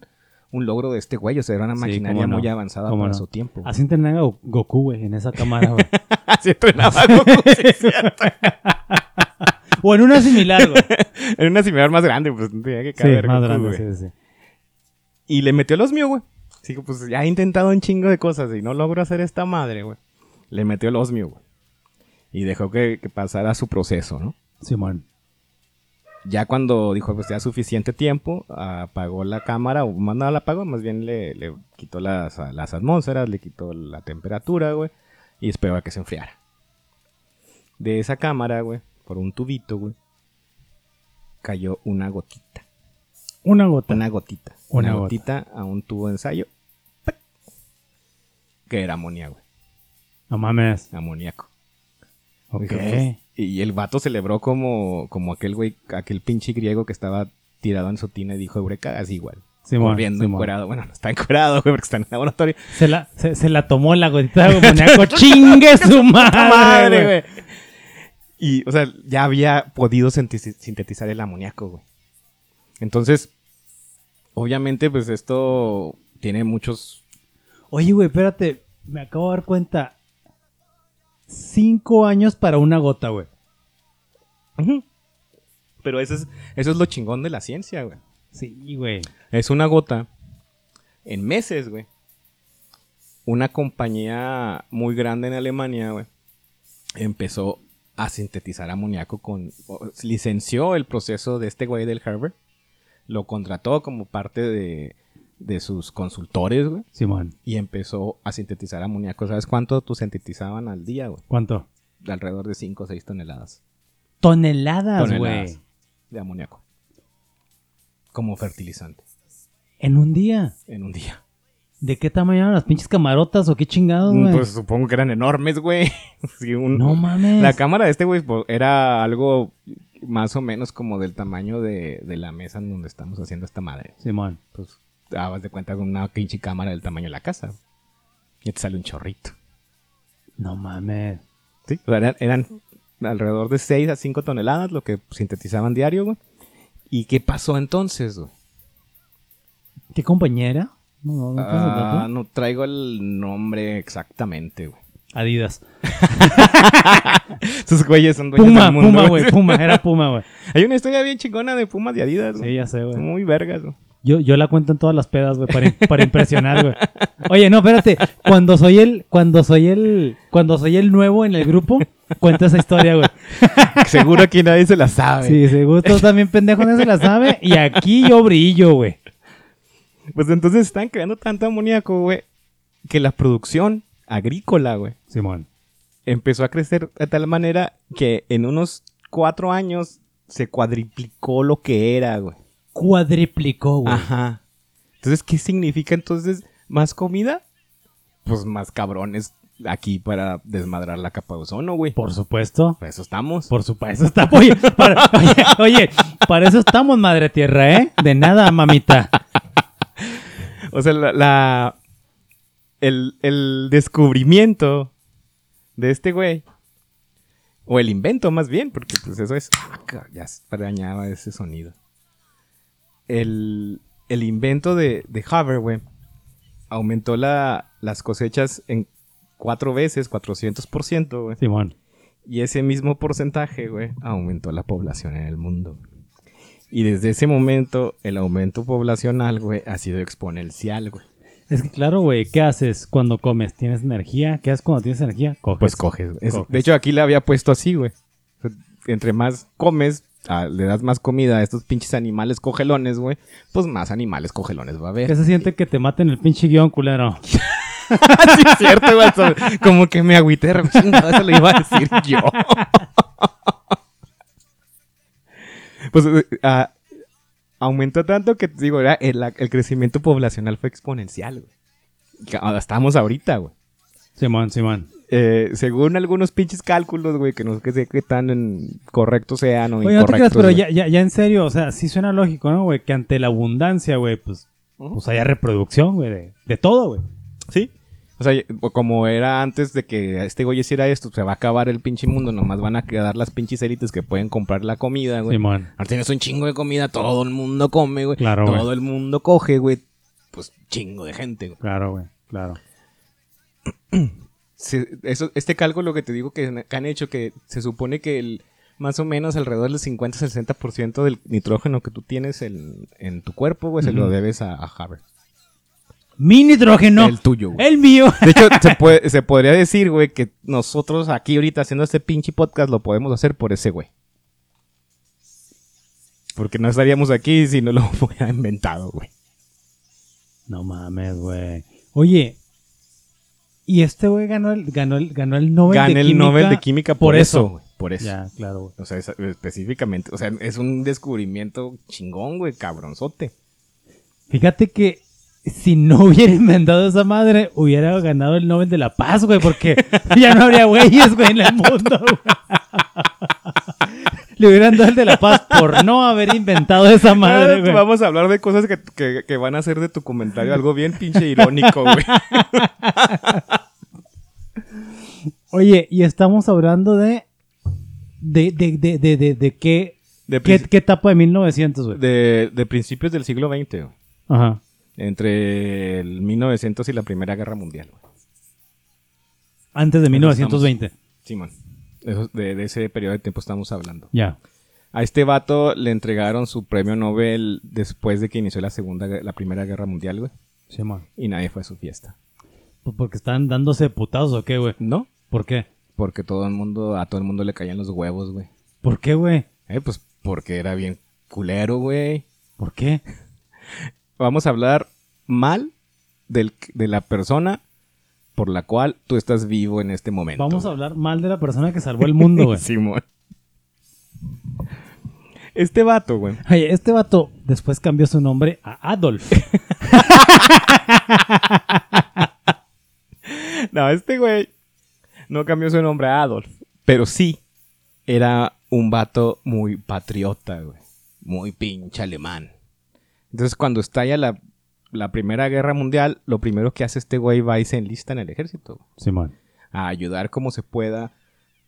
un logro de este güey. O sea, era una maquinaria muy avanzada para su tiempo. Así entrenaba Goku, güey, en esa cámara, güey. Así entrenaba Goku, sí, cierto. o en una similar, güey. en una similar más grande, pues tenía que caber. Sí, más grande, sí, sí. Y le metió los míos, güey. Digo, pues ya he intentado un chingo de cosas y no logro hacer esta madre, güey. Le metió los míos, güey. Y dejó que, que pasara su proceso, ¿no? Simón ya cuando dijo, pues ya suficiente tiempo, apagó la cámara, o más nada la apagó, más bien le, quitó las, las, atmósferas, le quitó la temperatura, güey, y esperó a que se enfriara. De esa cámara, güey, por un tubito, güey, cayó una gotita. Una gota. Una gotita. Una, gotita a un tubo de ensayo. Que era amoníaco, güey. No mames. Amoníaco. Ok. Y el vato celebró como, como aquel güey, aquel pinche griego que estaba tirado en su tina y dijo Eureka, así igual. Sí, Corriendo encuerado. Bueno, no está encuerado, güey, porque está en el laboratorio. Se la, se, la tomó la gotita de amoníaco. ¡Chingue su madre, güey! Y, o sea, ya había podido sintetizar el amoníaco, güey. Entonces, obviamente, pues esto tiene muchos... Oye, güey, espérate. Me acabo de dar cuenta cinco años para una gota, güey. Pero eso es, eso es lo chingón de la ciencia, güey. Sí, güey. Es una gota en meses, güey. Una compañía muy grande en Alemania, güey, empezó a sintetizar amoníaco con... Licenció el proceso de este güey del Harvard. Lo contrató como parte de, de sus consultores, güey. Simón. Y empezó a sintetizar amoníaco. ¿Sabes cuánto tú sintetizaban al día, güey? ¿Cuánto? De alrededor de 5 o 6 toneladas. Toneladas, güey. De amoníaco. Como fertilizante. ¿En un día? En un día. ¿De qué tamaño eran las pinches camarotas o qué chingados, güey? Pues supongo que eran enormes, güey. no mames. La cámara de este, güey, pues, era algo más o menos como del tamaño de, de la mesa en donde estamos haciendo esta madre. Simón. Pues dabas de cuenta con una pinche cámara del tamaño de la casa. Y te sale un chorrito. No mames. Sí, eran, alrededor de 6 a 5 toneladas lo que sintetizaban diario, güey. ¿Y qué pasó entonces, güey? ¿Qué compañera? No, no, ah, no traigo el nombre exactamente, güey. Adidas. Sus güeyes son dueños Puma, del mundo. Puma, güey. Puma, era Puma, güey. Hay una historia bien chingona de Pumas de Adidas. Sí, ya sé, güey. Muy vergas, güey. Yo, yo la cuento en todas las pedas, güey, para, para impresionar, güey. Oye, no, espérate. Cuando soy el, cuando soy el, cuando soy el nuevo en el grupo, cuento esa historia, güey. Seguro que nadie se la sabe. Sí, seguro todos también pendejos nadie se la sabe. Y aquí yo brillo, güey. Pues entonces están creando tanto amoníaco, güey, que la producción agrícola, güey. Simón. Empezó a crecer de tal manera que en unos cuatro años se cuadriplicó lo que era, güey cuadriplicó, güey. Ajá. Entonces, ¿qué significa entonces más comida? Pues más cabrones aquí para desmadrar la capa de ozono, güey. Por supuesto. Para eso estamos. Por supuesto estamos. Oye para, oye, para eso estamos, madre tierra, ¿eh? De nada, mamita. o sea, la, el, el descubrimiento de este güey O el invento, más bien, porque pues eso es. Ah, ya extrañaba ese sonido. El, el invento de, de Hover, güey, aumentó la, las cosechas en cuatro veces, 400%, güey. Simón. Y ese mismo porcentaje, güey, aumentó la población en el mundo. Y desde ese momento, el aumento poblacional, güey, ha sido exponencial, güey. Es que claro, güey, ¿qué haces cuando comes? ¿Tienes energía? ¿Qué haces cuando tienes energía? Coges. Pues coges. De hecho, aquí le había puesto así, güey. Entre más comes, le das más comida a estos pinches animales cogelones, güey, pues más animales cogelones va a haber. ¿Qué se siente que te maten el pinche guion, culero? sí, es cierto, güey. Como que me agüité, eso lo iba a decir yo. pues uh, aumentó tanto que, digo, era el, crecimiento poblacional fue exponencial, güey. Estamos ahorita, güey. Simón, Simón. Eh, según algunos pinches cálculos, güey, que no sé qué tan en correctos sean o Oye, no te creas, pero ya, ya, ya, en serio, o sea, sí suena lógico, ¿no, güey? Que ante la abundancia, güey, pues, pues haya reproducción, güey, de, de todo, güey. Sí. O sea, como era antes de que este güey hiciera esto, se va a acabar el pinche mundo, nomás van a quedar las pinches élites que pueden comprar la comida, güey. Simón. Ahora tienes un chingo de comida, todo el mundo come, güey. Claro, Todo el mundo coge, güey. Pues chingo de gente, güey. Claro, güey, claro. Eso, este cálculo que te digo que, han hecho, que se supone que el, más o menos alrededor del 50-60% del nitrógeno que tú tienes en, tu cuerpo, güey, se lo debes a, a Harvard. Mi nitrógeno. El tuyo, güey. El mío. De hecho, se, podría decir, güey, que nosotros aquí ahorita haciendo este pinche podcast lo podemos hacer por ese güey. Porque no estaríamos aquí si no lo hubiera inventado, güey. No mames, güey. Oye, y este güey ganó el, ganó el, ganó el Nobel de Química. el Nobel de Química por, eso, güey. Por eso. Ya, claro, güey. O sea, específicamente. O sea, es un descubrimiento chingón, güey, cabronzote. Fíjate que si no hubiera inventado esa madre, hubiera ganado el Nobel de la Paz, güey, porque ya no habría güeyes, güey, en el mundo, Le hubieran dado el de la paz por no haber inventado esa madre, güey. Vamos a hablar de cosas que, que, van a ser de tu comentario algo bien pinche irónico, güey. Oye, y estamos hablando de. ¿De, de, de, de, de, qué, qué, qué etapa de 1900, güey? De, de principios del siglo XX, güey. Ajá. Entre el 1900 y la Primera Guerra Mundial. Antes de 1920. sí, man. De, ese periodo de tiempo estamos hablando. Ya. A este vato le entregaron su premio Nobel después de que inició la segunda, la primera guerra mundial, güey. Sí, man. Y nadie fue a su fiesta. Pues porque están dándose putados o qué, güey. ¿No? ¿Por qué? Porque todo el mundo, a todo el mundo le caían los huevos, güey. ¿Por qué, güey? Eh, pues porque era bien culero, güey. ¿Por qué? vamos a hablar mal de la persona por la cual tú estás vivo en este momento. Vamos a hablar mal de la persona que salvó el mundo, güey. Simón. Este vato, güey. Oye, este vato después cambió su nombre a Adolf. no, este güey no cambió su nombre a Adolf, pero sí era un vato muy patriota, güey. Muy pinche alemán. Entonces, cuando estalla la, la Primera Guerra Mundial, lo primero que hace este güey va y se enlista en el ejército. Simón. a ayudar como se pueda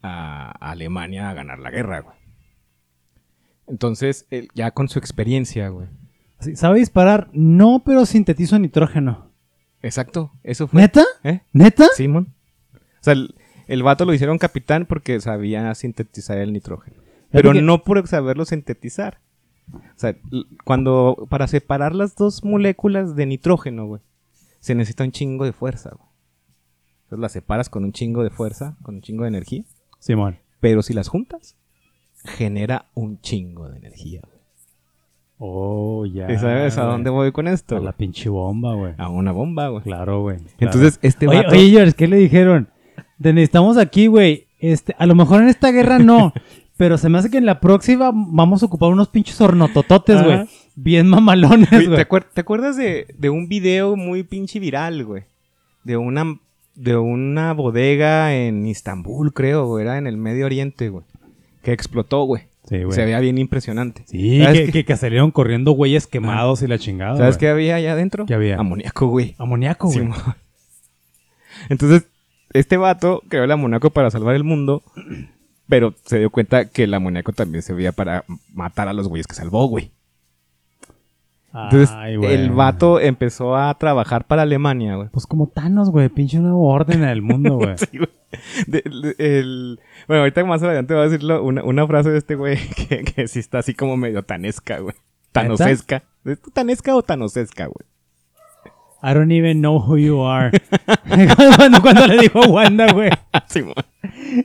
a, Alemania a ganar la guerra, güey. Entonces, ya con su experiencia, güey. ¿Sabe disparar? No, pero sintetizo nitrógeno. Exacto, eso fue. ¿Neta? ¿Eh? ¿Neta? Simón. O sea, el, el, vato lo hicieron capitán porque sabía sintetizar el nitrógeno. Pero no por saberlo sintetizar, o sea, cuando para separar las dos moléculas de nitrógeno, güey, se necesita un chingo de fuerza, güey. Entonces las separas con un chingo de fuerza, con un chingo de energía. Simón. Pero si las juntas, genera un chingo de energía, güey. Oh, ya. sabes a dónde voy con esto? A la pinche bomba, güey. A una bomba, güey. Claro, güey. Entonces, este oye, vato... Oye, George, ¿qué le dijeron? Te necesitamos aquí, güey. Este, a lo mejor en esta guerra no, Pero se me hace que en la próxima vamos a ocupar unos pinches hornotototes, güey. Bien mamalones, güey. ¿Te, acuerdas de, un video muy pinche viral, güey? De una, de una bodega en Istambul, creo, güey. Era en el Medio Oriente, güey. Que explotó, güey. Sí, güey. Se veía bien impresionante. Sí, que, que, salieron corriendo güeyes quemados y la chingada. ¿Sabes qué había allá adentro? ¿Qué había? Amoníaco, güey. Amoníaco, güey. Entonces, este vato creó el amoníaco para salvar el mundo Pero se dio cuenta que el amoníaco también servía para matar a los güeyes que salvó, güey. Entonces, el vato empezó a trabajar para Alemania, güey. Pues como Thanos, güey. Pinche nuevo orden en el mundo, güey. sí, güey. Bueno, ahorita más adelante voy a decir una, una frase de este güey que, que sí está así como medio tanesca, güey. Tanosesca. ¿Es tanesca o tanosesca, güey? I don't even know who you are. cuando, le dijo Wanda, güey. Sí,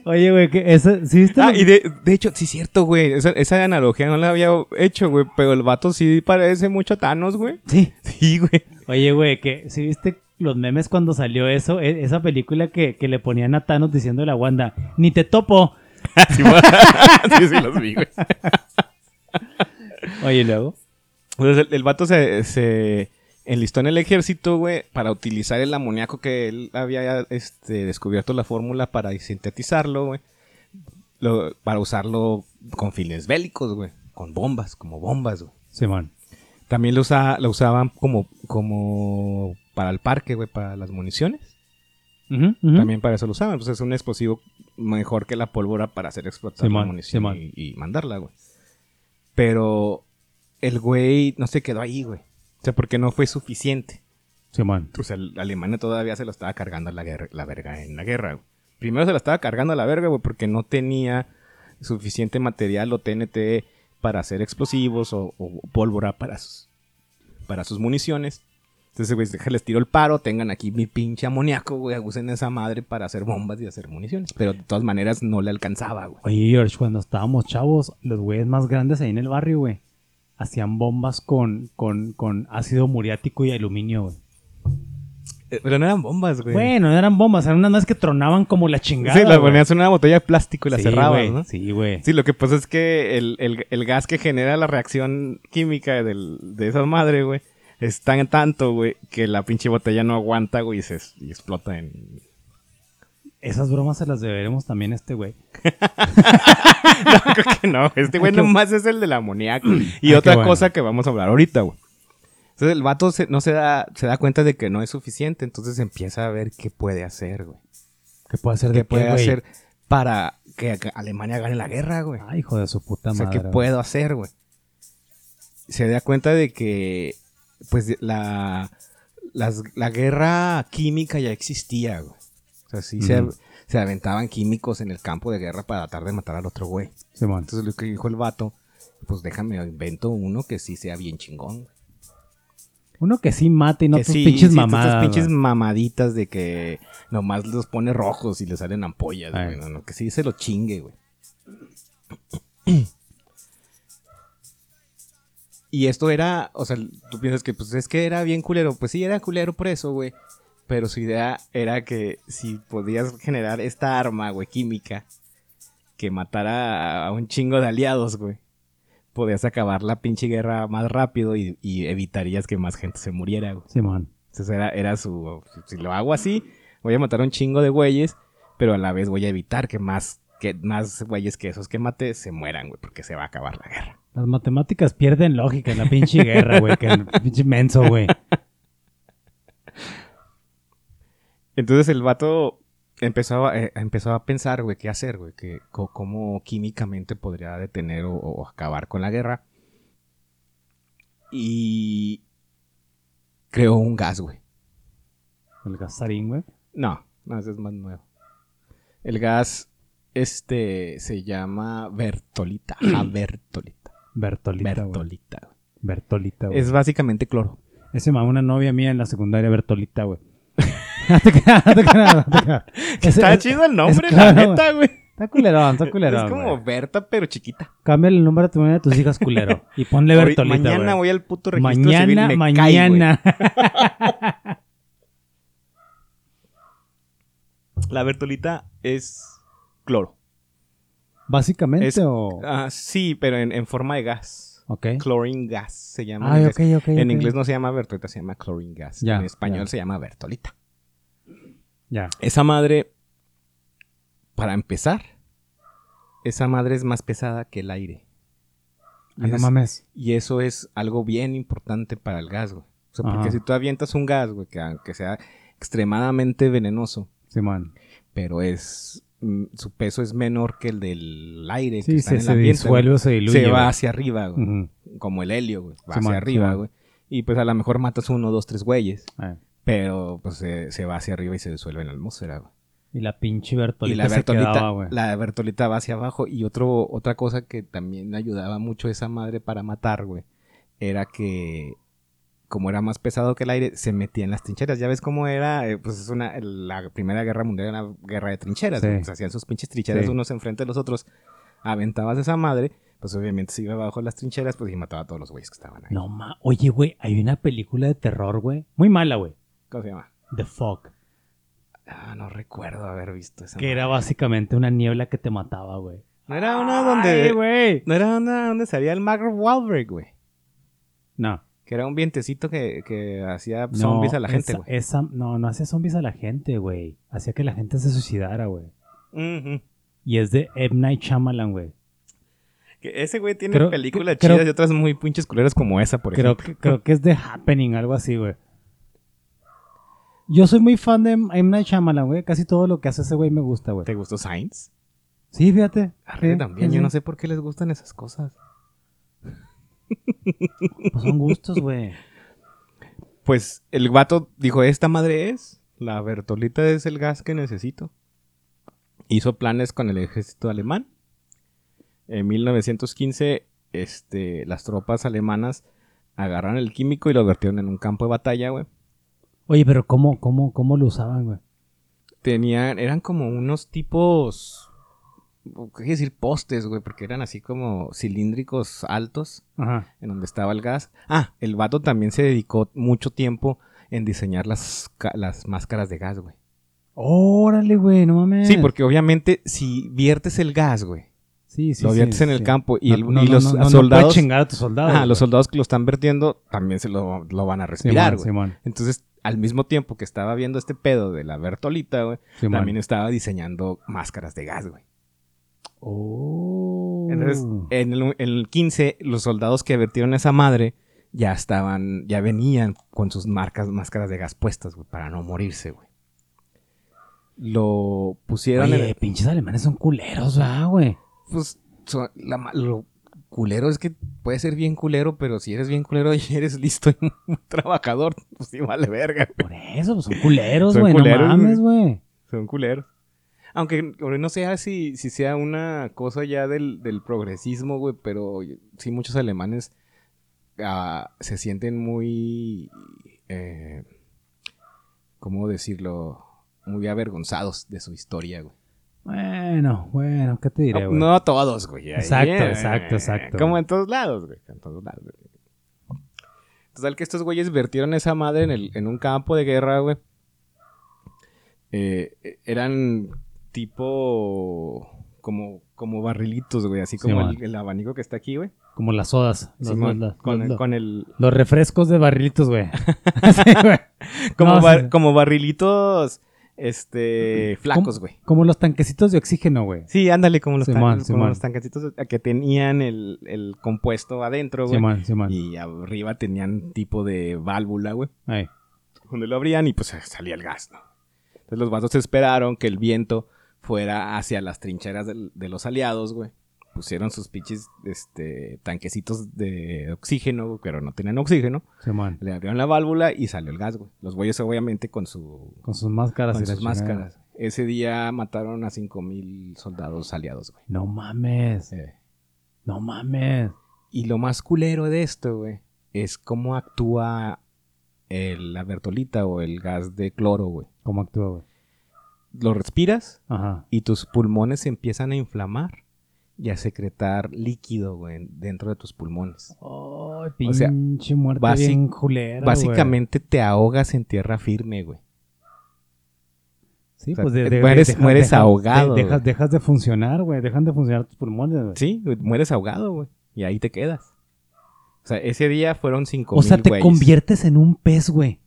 Oye, güey, que esa, ¿sí viste? Ah, y de, de, hecho, sí es cierto, güey. Esa, esa, analogía no la había hecho, güey. Pero el vato sí parece mucho Thanos, güey. Sí. Sí, güey. Oye, güey, que ¿sí viste los memes cuando salió eso? E, esa película que, que le ponían a Thanos diciendo a la Wanda, ni te topo. sí, sí, sí, los vi, güey. Oye, luego. Pues el, el vato se, se enlistó en el ejército, güey, para utilizar el amoníaco que él había este, descubierto la fórmula para sintetizarlo, güey. para usarlo con fines bélicos, güey. Con bombas, como bombas, güey. Sí, man. También lo, lo usaban como, como para el parque, güey, para las municiones. También para eso lo usaban. Pues es un explosivo mejor que la pólvora para hacer explotar la munición y, y mandarla, güey. Pero el güey no se quedó ahí, güey. O sea, porque no fue suficiente. Sí, man. O sea, Alemania todavía se lo estaba cargando la, la verga en la guerra. Primero se lo estaba cargando a la verga, güey, porque no tenía suficiente material o TNT para hacer explosivos o, pólvora para sus, para sus municiones. Entonces, güey, les tiro el paro, tengan aquí mi pinche amoníaco, güey, usen esa madre para hacer bombas y hacer municiones. Pero de todas maneras no le alcanzaba, güey. Oye, George, cuando estábamos chavos, los güeyes más grandes ahí en el barrio, güey, hacían bombas con, con, con ácido muriático y aluminio, güey. Eh, pero no eran bombas, güey. Bueno, no eran bombas, eran unas más que tronaban como la chingada. Sí, las ponías en una botella de plástico y la cerrabas, ¿no? Sí, güey. Sí, lo que pasa es que el, gas que genera la reacción química de esa madre, güey, es tan tanto, güey, que la pinche botella no aguanta, güey, y, se, y explota en, esas bromas se las deberemos también a este güey. no, creo que no. Este güey nomás es el del amoníaco. Y otra cosa que vamos a hablar ahorita, güey. Entonces el vato no se da, se da cuenta de que no es suficiente. Entonces empieza a ver qué puede hacer, güey. ¿Qué puede hacer de ¿Qué puede hacer para que Alemania gane la guerra, güey? Ay, hijo de su puta madre. O sea, ¿qué puedo hacer, güey? Se da cuenta de que, pues, la, la guerra química ya existía, güey. O sea, sí se, aventaban químicos en el campo de guerra para tratar de matar al otro güey. Entonces lo que dijo el vato, pues déjame, invento uno que sí sea bien chingón. Uno que sí mate y no tus pinches mamadas. pinches mamaditas de que nomás los pone rojos y le salen ampollas, güey. que sí se lo chingue, güey. Y esto era, o sea, tú piensas que pues es que era bien culero. Pues sí, era culero por eso, güey. Pero su idea era que si podías generar esta arma, güey, química, que matara a un chingo de aliados, güey, podías acabar la pinche guerra más rápido y, evitarías que más gente se muriera, güey. Simón. Entonces era, era su... Si lo hago así, voy a matar a un chingo de güeyes, pero a la vez voy a evitar que más, que más güeyes que esos que mate se mueran, güey, porque se va a acabar la guerra. Las matemáticas pierden lógica en la pinche guerra, güey, que el pinche menso, güey. Entonces el vato empezó a, eh, empezó a pensar, güey, qué hacer, güey, que, cómo químicamente podría detener o, acabar con la guerra. Y creó un gas, güey. ¿El gas sarín, güey? No, no, ese es más nuevo. El gas, este, se llama Bertolita. Ah, Bertolita. Bertolita. Bertolita. Bertolita, güey. Es básicamente cloro. Ese mamá, una novia mía en la secundaria, Bertolita, güey. Está chido el nombre, la neta, güey. Está culerón, está culerón. Es como Berta, pero chiquita. Cambia el nombre de tu, de tus hijas, culero. Y ponle Bertolita. Mañana voy al puto registro mañana, civil. Me mañana. la Bertolita es cloro. ¿Básicamente o...? Ah, sí, pero en, forma de gas. Ok. Chlorine gas se llama. en, inglés. en inglés no se llama Bertolita, se llama chlorine gas. en español se llama Bertolita. Ya. Esa madre, para empezar, esa madre es más pesada que el aire. Y, no mames. y eso es algo bien importante para el gas, güey. O sea, porque si tú avientas un gas, güey, que aunque sea extremadamente venenoso, sí, man. pero es mm, su peso es menor que el del aire sí, que está se, en el ambiente, disuelve, se diluye. Se va hacia arriba, güey. Como el helio, güey. Va hacia arriba, güey. Y pues a lo mejor matas uno, dos, tres güeyes. Ah. Pero pues se, va hacia arriba y se disuelve en la atmósfera, güey. Y la pinche Bertolita, y la Bertolita, güey. La Bertolita va hacia abajo. Y otro, otra cosa que también ayudaba mucho a esa madre para matar, güey, era que como era más pesado que el aire, se metía en las trincheras. Ya ves cómo era, eh, pues es una, la Primera Guerra Mundial era una guerra de trincheras. Se hacían sus pinches trincheras unos enfrente de los otros. Aventabas esa madre, pues obviamente se iba abajo de las trincheras, pues y mataba a todos los güeyes que estaban ahí. No, ma, oye, güey, hay una película de terror, güey. Muy mala, güey. ¿Cómo se llama? The Fog. Ah, no recuerdo haber visto esa. Que era básicamente una niebla que te mataba, güey. No era una donde. güey. No era una donde salía el Mark Wahlberg, güey. No. Que era un vientecito que, que hacía zombies a la gente, güey. Esa, no, no hacía zombies a la gente, güey. Hacía que la gente se suicidara, güey. Y es de M. Night Shyamalan, güey. Que ese güey tiene películas chidas y otras muy pinches culeras como esa, por creo ejemplo. Que, creo que es de Happening, algo así, güey. Yo soy muy fan de M. Night Shyamalan, güey. Casi todo lo que hace ese güey me gusta, güey. ¿Te gustó Science? Sí, fíjate. También. Yo no sé por qué les gustan esas cosas. Pues son gustos, güey. Pues el vato dijo, esta madre es, la Bertolita es el gas que necesito. Hizo planes con el ejército alemán. En 1915, este, las tropas alemanas agarraron el químico y lo vertieron en un campo de batalla, güey. Oye, pero ¿cómo, cómo, cómo lo usaban, güey? Tenían, eran como unos tipos ¿qué decir? Postes, güey, porque eran así como cilíndricos altos en donde estaba el gas. Ah, el vato también se dedicó mucho tiempo en diseñar las, las máscaras de gas, güey. Órale, güey, no mames. Sí, porque obviamente si viertes el gas, güey. Sí, sí, lo viertes en el campo y, los soldados. chingar a tus soldados. los soldados que lo están vertiendo también se lo, van a respirar, güey. Entonces, al mismo tiempo que estaba viendo este pedo de la Bertolita, güey, también estaba diseñando máscaras de gas, güey. Oh. Entonces, en el, 15, los soldados que vertieron esa madre ya estaban, ya venían con sus marcas, máscaras de gas puestas, güey, para no morirse, güey. Lo pusieron. Oye, pinches alemanes son culeros, ¿verdad, güey? Pues, lo culero es que puede ser bien culero, pero si eres bien culero y eres listo y muy trabajador, pues sí vale verga. Por eso, pues son culeros, güey. No mames, güey. Son culeros. Aunque no sé si, si sea una cosa ya del, progresismo, güey, pero sí muchos alemanes ah, se sienten muy... Eh, ¿Cómo decirlo? Muy avergonzados de su historia, güey. Bueno, bueno, ¿qué te diré, güey? No, todos, güey. Exacto, exacto, exacto. Como en todos lados, güey. En todos lados, güey. Total que estos güeyes vertieron esa madre en, el, en un campo de guerra, güey. Eh, eran tipo como, como barrilitos, güey, así como el, abanico que está aquí, güey. Como las sodas. con, el... Los refrescos de barrilitos, güey. como, como barrilitos este flacos, güey. Como, los tanquecitos de oxígeno, güey. Sí, ándale, como los, los tanquecitos que tenían el, el compuesto adentro, güey. y arriba tenían tipo de válvula, güey. Donde lo abrían y pues salía el gas, ¿no? Entonces los vasos esperaron que el viento fuera hacia las trincheras de, los aliados, güey. Pusieron sus pinches este, tanquecitos de oxígeno, pero no tenían oxígeno. Le abrieron la válvula y salió el gas, güey. Los güeyes obviamente con su... Con sus máscaras. Con sus máscaras. Ese día mataron a 5000 soldados aliados, güey. No mames. No mames. Y lo más culero de esto, güey, es cómo actúa el, la bertolita o el gas de cloro, güey. ¿Cómo actúa, güey? lo respiras y tus pulmones se empiezan a inflamar y a secretar líquido, güey, dentro de tus pulmones. Ay, pinche muerte bien culera, Básicamente te ahogas en tierra firme, güey. Sí, pues de, mueres, ahogado. dejas, dejas, de funcionar, güey. Dejan de funcionar tus pulmones, güey. Sí, mueres ahogado, güey. Y ahí te quedas. O sea, ese día fueron cinco O sea, te conviertes en un pez, güey.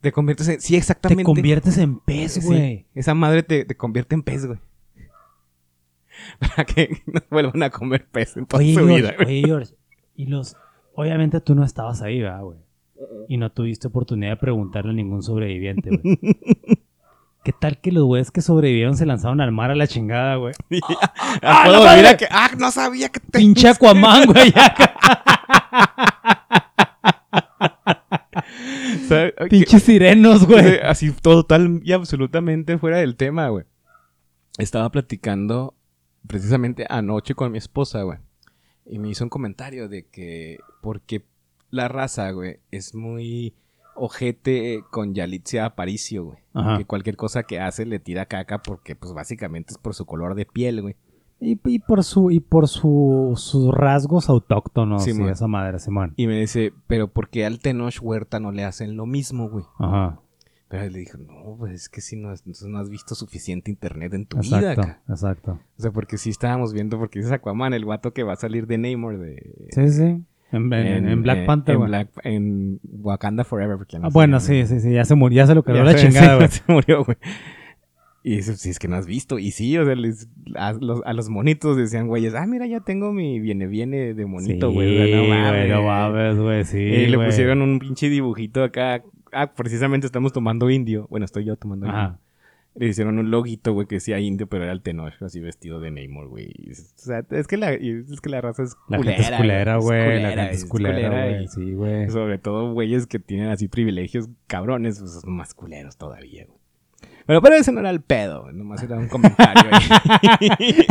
Te conviertes en. Sí, exactamente. Te conviertes en pez, güey. esa madre te, convierte en pez, güey. Para que no vuelvan a comer pez en toda su vida, Oye, George. Y los. Obviamente tú no estabas ahí, ¿verdad, güey? Y no tuviste oportunidad de preguntarle a ningún sobreviviente, güey. ¿Qué tal que los güeyes que sobrevivieron se lanzaron al mar a la chingada, güey? ¡Ah, ¡Ah, que, ¡Ah, no sabía que te... Pinche Aquaman, güey. Pinches sirenos, güey. Así total y absolutamente fuera del tema, güey. Estaba platicando precisamente anoche con mi esposa, güey. Y me hizo un comentario de que porque la raza, güey, es muy ojete con Yalitza Aparicio, güey. Que cualquier cosa que hace le tira caca porque, pues, básicamente es por su color de piel, güey. Y, por su y por su, sus rasgos autóctonos sí, esa madre, Simón. Y me dice, pero ¿por qué al Tenoch Huerta no le hacen lo mismo, güey? Ajá. Pero le dijo, no, pues es que si no, no has visto suficiente internet en tu vida. Exacto, exacto. O sea, porque sí estábamos viendo, porque dice Aquaman, el guato que va a salir de Namor de... Sí, sí. En, Black Panther, en, Black, en Wakanda Forever. ah, bueno, sí, sí, sí, ya se murió, ya se lo quedó la chingada, güey. se murió, güey. Y dice, si es que no has visto. Y sí, o sea, a, los, a, los, monitos decían, güeyes, ah, mira, ya tengo mi viene, viene de monito, güey. Sí, no no mames, güey, sí. Y le pusieron un pinche dibujito acá. Ah, precisamente estamos tomando indio. Bueno, estoy yo tomando indio. Le hicieron un loguito, güey, que decía indio, pero era el tenor, así vestido de Namor, güey. O sea, es que la, es que la raza es culera. La gente es culera, güey. La gente es culera, güey. Sí, güey. Sobre todo güeyes que tienen así privilegios cabrones, pues son más culeros todavía, güey. Bueno, pero ese no era el pedo, nomás era un comentario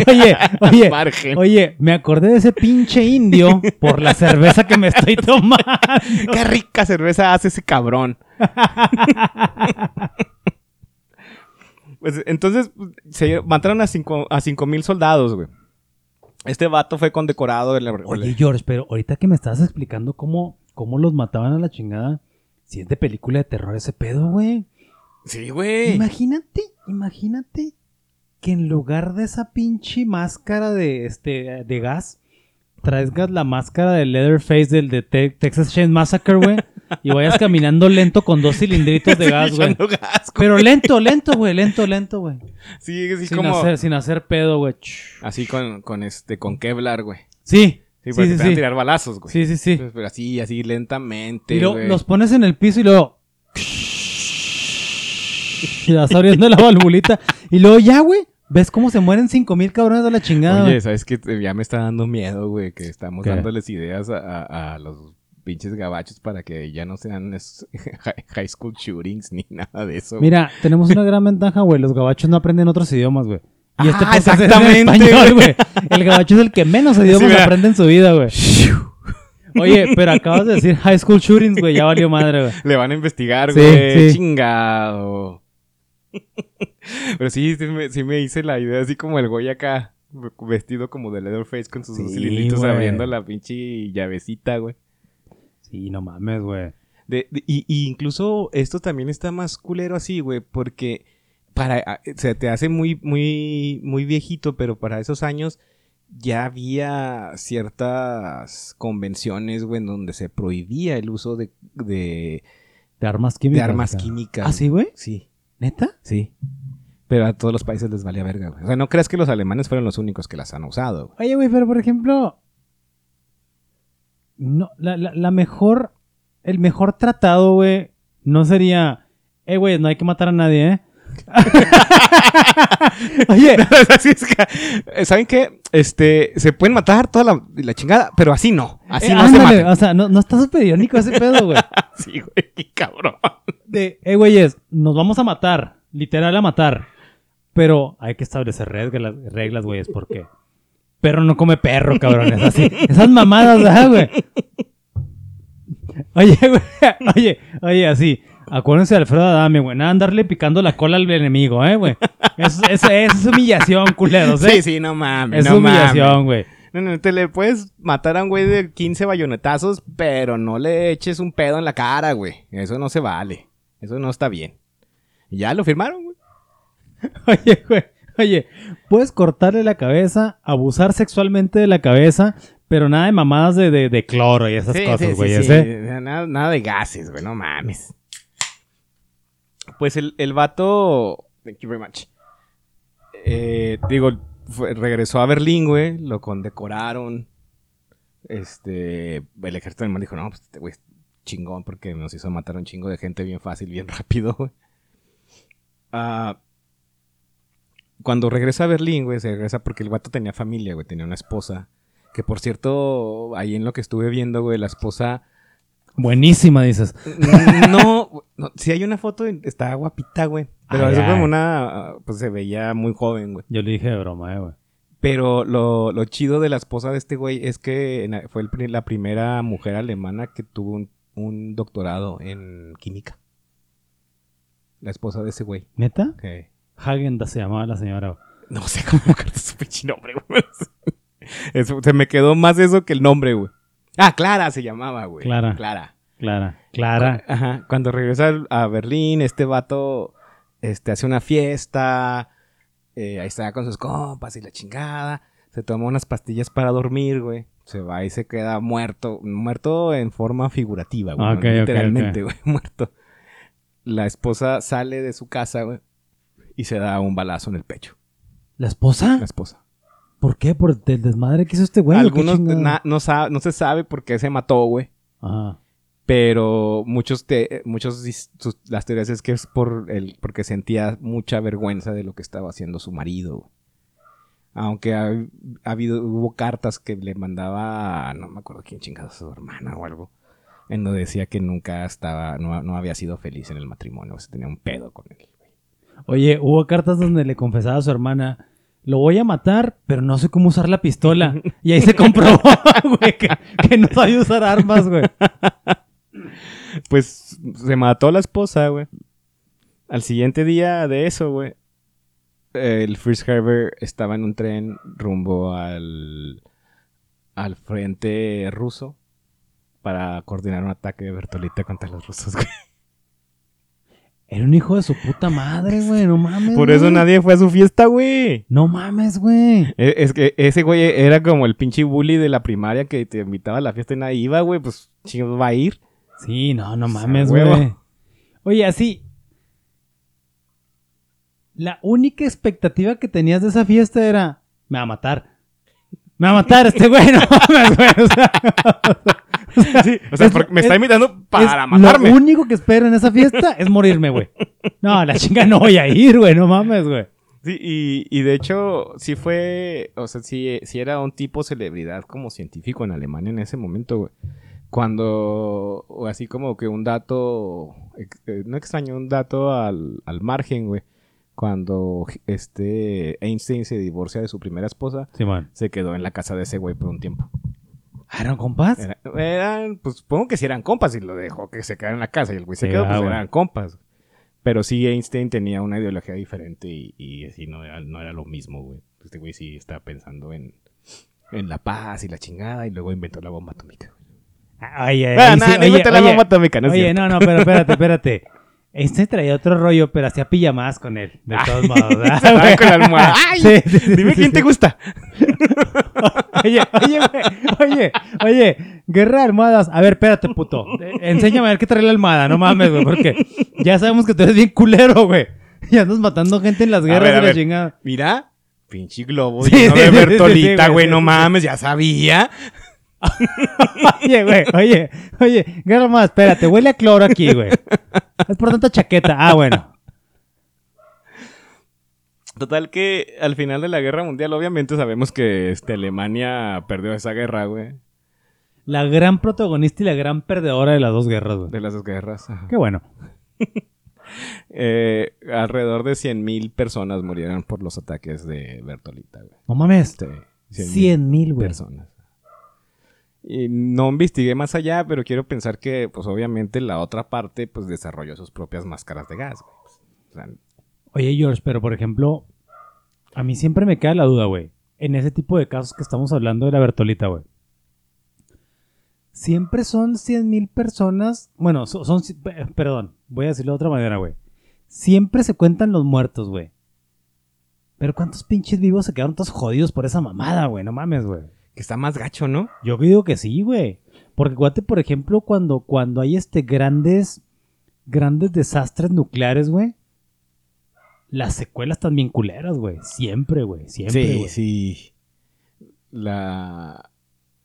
oye, oye, oye, me acordé de ese pinche indio por la cerveza que me estoy tomando. Qué rica cerveza hace ese cabrón. pues entonces se mataron a cinco, a cinco mil soldados, güey. Este vato fue condecorado. En la... Oye, George, pero ahorita que me estás explicando cómo, cómo los mataban a la chingada, si es de película de terror ese pedo, güey. Sí, güey. Imagínate, imagínate que en lugar de esa pinche máscara de, este, de gas, traigas la máscara de Leatherface del de Texas Chain Massacre, güey. y vayas caminando lento con dos cilindritos de gas, güey. Pero lento, lento, güey, lento, lento, güey. Sí, así sin como... Hacer, sin hacer pedo, güey. Así con, con, este, con Kevlar, güey. Sí. Sí, porque sí, te van a tirar balazos, güey. Sí, sí, sí. pero así, así lentamente, Y los pones en el piso y luego... y vas abriendo la valvulita. Y luego ya, güey. ¿Ves cómo se mueren cinco mil cabrones de la chingada? Oye, ¿sabes qué? Ya me está dando miedo, güey, que estamos dándoles ideas a, a, los pinches gabachos para que ya no sean high school shootings ni nada de eso. Mira, tenemos una gran ventaja, güey. Los gabachos no aprenden otros idiomas, güey. Y este ah, exactamente, es español, güey. El gabacho es el que menos idiomas aprende en su vida, güey. Oye, pero acabas de decir high school shootings, güey. Ya valió madre, güey. Le van a investigar, güey. Chingado. Pero sí, sí me, hice la idea así como el güey acá, vestido como de Leatherface con sus cilindritos abriendo la pinche llavecita, güey. Sí, no mames, güey. y, incluso esto también está más culero así, güey, porque para, se te hace muy, muy, muy viejito, pero para esos años ya había ciertas convenciones, güey, en donde se prohibía el uso de, de, armas químicas. De armas químicas. ¿Ah, sí, güey? Sí. ¿Neta? Sí. Pero a todos los países les valía verga, güey. O sea, no crees que los alemanes fueron los únicos que las han usado, güey. Oye, güey, pero por ejemplo. No, la, la, mejor. El mejor tratado, güey. No sería. Eh, güey, no hay que matar a nadie, ¿eh? Oye, ¿saben qué? Este, se pueden matar toda la, la chingada, pero así no. Así eh, no se matan. O sea, no, no está súper irónico ese pedo, güey. sí, güey, qué cabrón. De, eh, güeyes, nos vamos a matar. Literal a matar. Pero hay que establecer reglas, reglas, güeyes, porque perro no come perro, cabrones. Así, esas mamadas, ¿verdad, güey? Oye, güey, oye, oye, así. Acuérdense de Alfredo Adame, güey. Nada, andarle picando la cola al enemigo, ¿eh, güey? Eso, es humillación, culeros, ¿eh? Sí, sí, no mames. Es humillación, güey. No, no, te le puedes matar a un güey de 15 bayonetazos, pero no le eches un pedo en la cara, güey. Eso no se vale. Eso no está bien. Y ya lo firmaron, güey. Oye, güey. Oye, puedes cortarle la cabeza, abusar sexualmente de la cabeza, pero nada de mamadas de, de, cloro y esas cosas, güey. Sí, ¿eh? nada, nada, de gases, güey, no mames. Pues el, el vato. Thank you very much. Eh, digo, regresó a Berlín, güey. Lo condecoraron. Este. El ejército alemán dijo: No, pues este güey es chingón porque nos hizo matar a un chingo de gente bien fácil, bien rápido, güey. Ah, cuando regresa a Berlín, güey, se regresa porque el vato tenía familia, güey, tenía una esposa. Que por cierto, ahí en lo que estuve viendo, güey, la esposa. Buenísima, dices. No, si hay una foto, está guapita, güey. Pero es como una. Pues se veía muy joven, güey. Yo le dije de broma, eh, güey. Pero lo, lo, chido de la esposa de este güey es que fue la primera mujer alemana que tuvo un, doctorado en química. La esposa de ese güey. ¿Neta? Hagenda se llamaba la señora. No sé cómo su pinche nombre, güey. Eso, se me quedó más eso que el nombre, güey. Ah, Clara se llamaba, güey. Clara. Clara. Clara. Clara. Ajá. Cuando regresa a Berlín, este vato este, hace una fiesta. Eh, ahí está con sus compas y la chingada. Se toma unas pastillas para dormir, güey. Se va y se queda muerto. Muerto en forma figurativa, güey. literalmente, güey. Muerto. La esposa sale de su casa, güey. Y se da un balazo en el pecho. ¿La esposa? La esposa. ¿Por qué? ¿Por el desmadre que hizo este güey? Algunos no, no se sabe por qué se mató, güey. Ajá. Pero muchos, te, muchos las teorías es que es por el, porque sentía mucha vergüenza de lo que estaba haciendo su marido. Aunque ha, habido, hubo cartas que le mandaba, no me acuerdo quién chingado, su hermana o algo, en donde decía que nunca estaba, no, no había sido feliz en el matrimonio, o sea, tenía un pedo con él. Oye, hubo cartas donde le confesaba a su hermana, lo voy a matar, pero no sé cómo usar la pistola. Y ahí se comprobó, güey, que, que no sabía usar armas, güey. Pues se mató la esposa, güey. Al siguiente día de eso, güey, el Fritz Herbert estaba en un tren rumbo al, al frente ruso para coordinar un ataque de Bertolita contra los rusos, güey. Era un hijo de su puta madre, güey. No mames. Por eso nadie fue a su fiesta, güey. No mames, güey. E, es, que ese güey era como el pinche bully de la primaria que te invitaba a la fiesta y nadie iba, güey. Pues chingos va a ir. Sí, no, no mames, güey. Oye, así. La única expectativa que tenías de esa fiesta era. Me va a matar. Me va a matar este güey, no mames, güey. O sea, sí, o sea me está invitando para matarme. Lo único que espero en esa fiesta es morirme, güey. No, la chinga no voy a ir, güey, no mames, güey. Sí, y, y, de hecho, sí fue, o sea, sí, sí era un tipo celebridad como científico en Alemania en ese momento, güey cuando, así como que un dato, eh, no extraño, un dato al, al margen, güey. Cuando este Einstein se divorcia de su primera esposa, se quedó en la casa de ese güey por un tiempo. ¿Ah, ¿Eran compas? eran, pues supongo que sí eran compas y lo dejó que se quedara en la casa y el güey se quedó, pues eran compas. Pero sí, Einstein tenía una ideología diferente y, y así no era, no era lo mismo, güey. Este güey sí estaba pensando en, en la paz y la chingada y luego inventó la bomba atómica. Ay, ay, no, no, oye, la bomba atómica, ¿no? Oye, no, no, pero espérate, espérate. Este traía otro rollo, pero hacía más con él, de todos modos. ¿verdad? con la almohada. ¡Ay! dime quién te gusta. oye, oye, oye, oye, guerra de almohadas. A ver, espérate, puto. Enséñame a ver qué trae la almohada, no mames, güey, porque ya sabemos que tú eres bien culero, güey. Y andas matando gente en las guerras de la chingada. Mira, pinche globo sí, de Bertolita, güey, no mames, ya sabía oye, güey, oye, oye, más, espérate, huele a cloro aquí, güey. Es por tanta chaqueta. Ah, bueno. Total que al final de la guerra mundial, obviamente sabemos que este, Alemania perdió esa guerra, güey. La gran protagonista y la gran perdedora de las dos guerras, güey. De las dos guerras. Qué bueno. eh, alrededor de 100.000 personas murieron por los ataques de Bertolita, güey. No mames. Sí, 100.000, güey. Personas. Y no investigué más allá, pero quiero pensar que, pues obviamente, la otra parte, pues desarrolló sus propias máscaras de gas, güey. Oye, George, pero por ejemplo, a mí siempre me queda la duda, güey. En ese tipo de casos que estamos hablando de la Bertolita, güey. Siempre son 100.000 personas. Bueno, son, Perdón, voy a decirlo de otra manera, güey. Siempre se cuentan los muertos, güey. Pero ¿cuántos pinches vivos se quedaron todos jodidos por esa mamada, güey? No mames, güey. Que está más gacho, ¿no? Yo digo que sí, güey. Porque guate, por ejemplo, cuando, cuando hay este grandes, grandes desastres nucleares, güey. Las secuelas están bien culeras, güey. Siempre, güey. Siempre, sí, sí. La...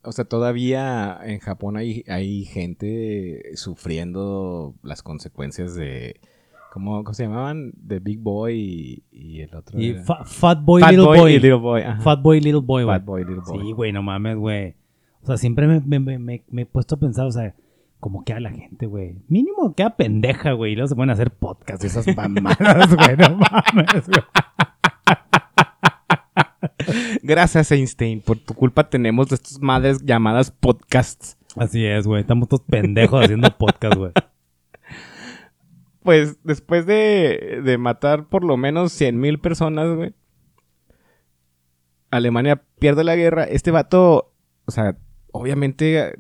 O sea, todavía en Japón hay, hay gente sufriendo las consecuencias de, ¿Cómo, se llamaban? The Big Boy y, el otro. Y Fat Boy, Little Boy. Little Boy. Fat Boy, Little Boy, Fat Boy, Little Boy. Sí, güey, no mames, güey. O sea, siempre me, me, me, me, he puesto a pensar, o sea, ¿cómo queda la gente, güey? Mínimo queda pendeja, güey. Y luego se pueden hacer podcasts esas mamadas, güey. No mames, güey. Gracias, Einstein. Por tu culpa tenemos estas madres llamadas podcasts. Así es, güey. Estamos todos pendejos haciendo podcasts, güey pues después de, matar por lo menos 100 mil personas, güey, Alemania pierde la guerra. Este vato, o sea, obviamente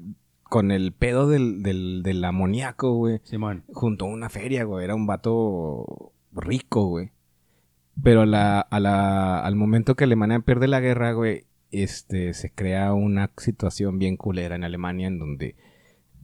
con el pedo del, del, amoníaco, güey. Simón. Junto a una feria, güey. Era un vato rico, güey. Pero la, al momento que Alemania pierde la guerra, güey, este, se crea una situación bien culera en Alemania en donde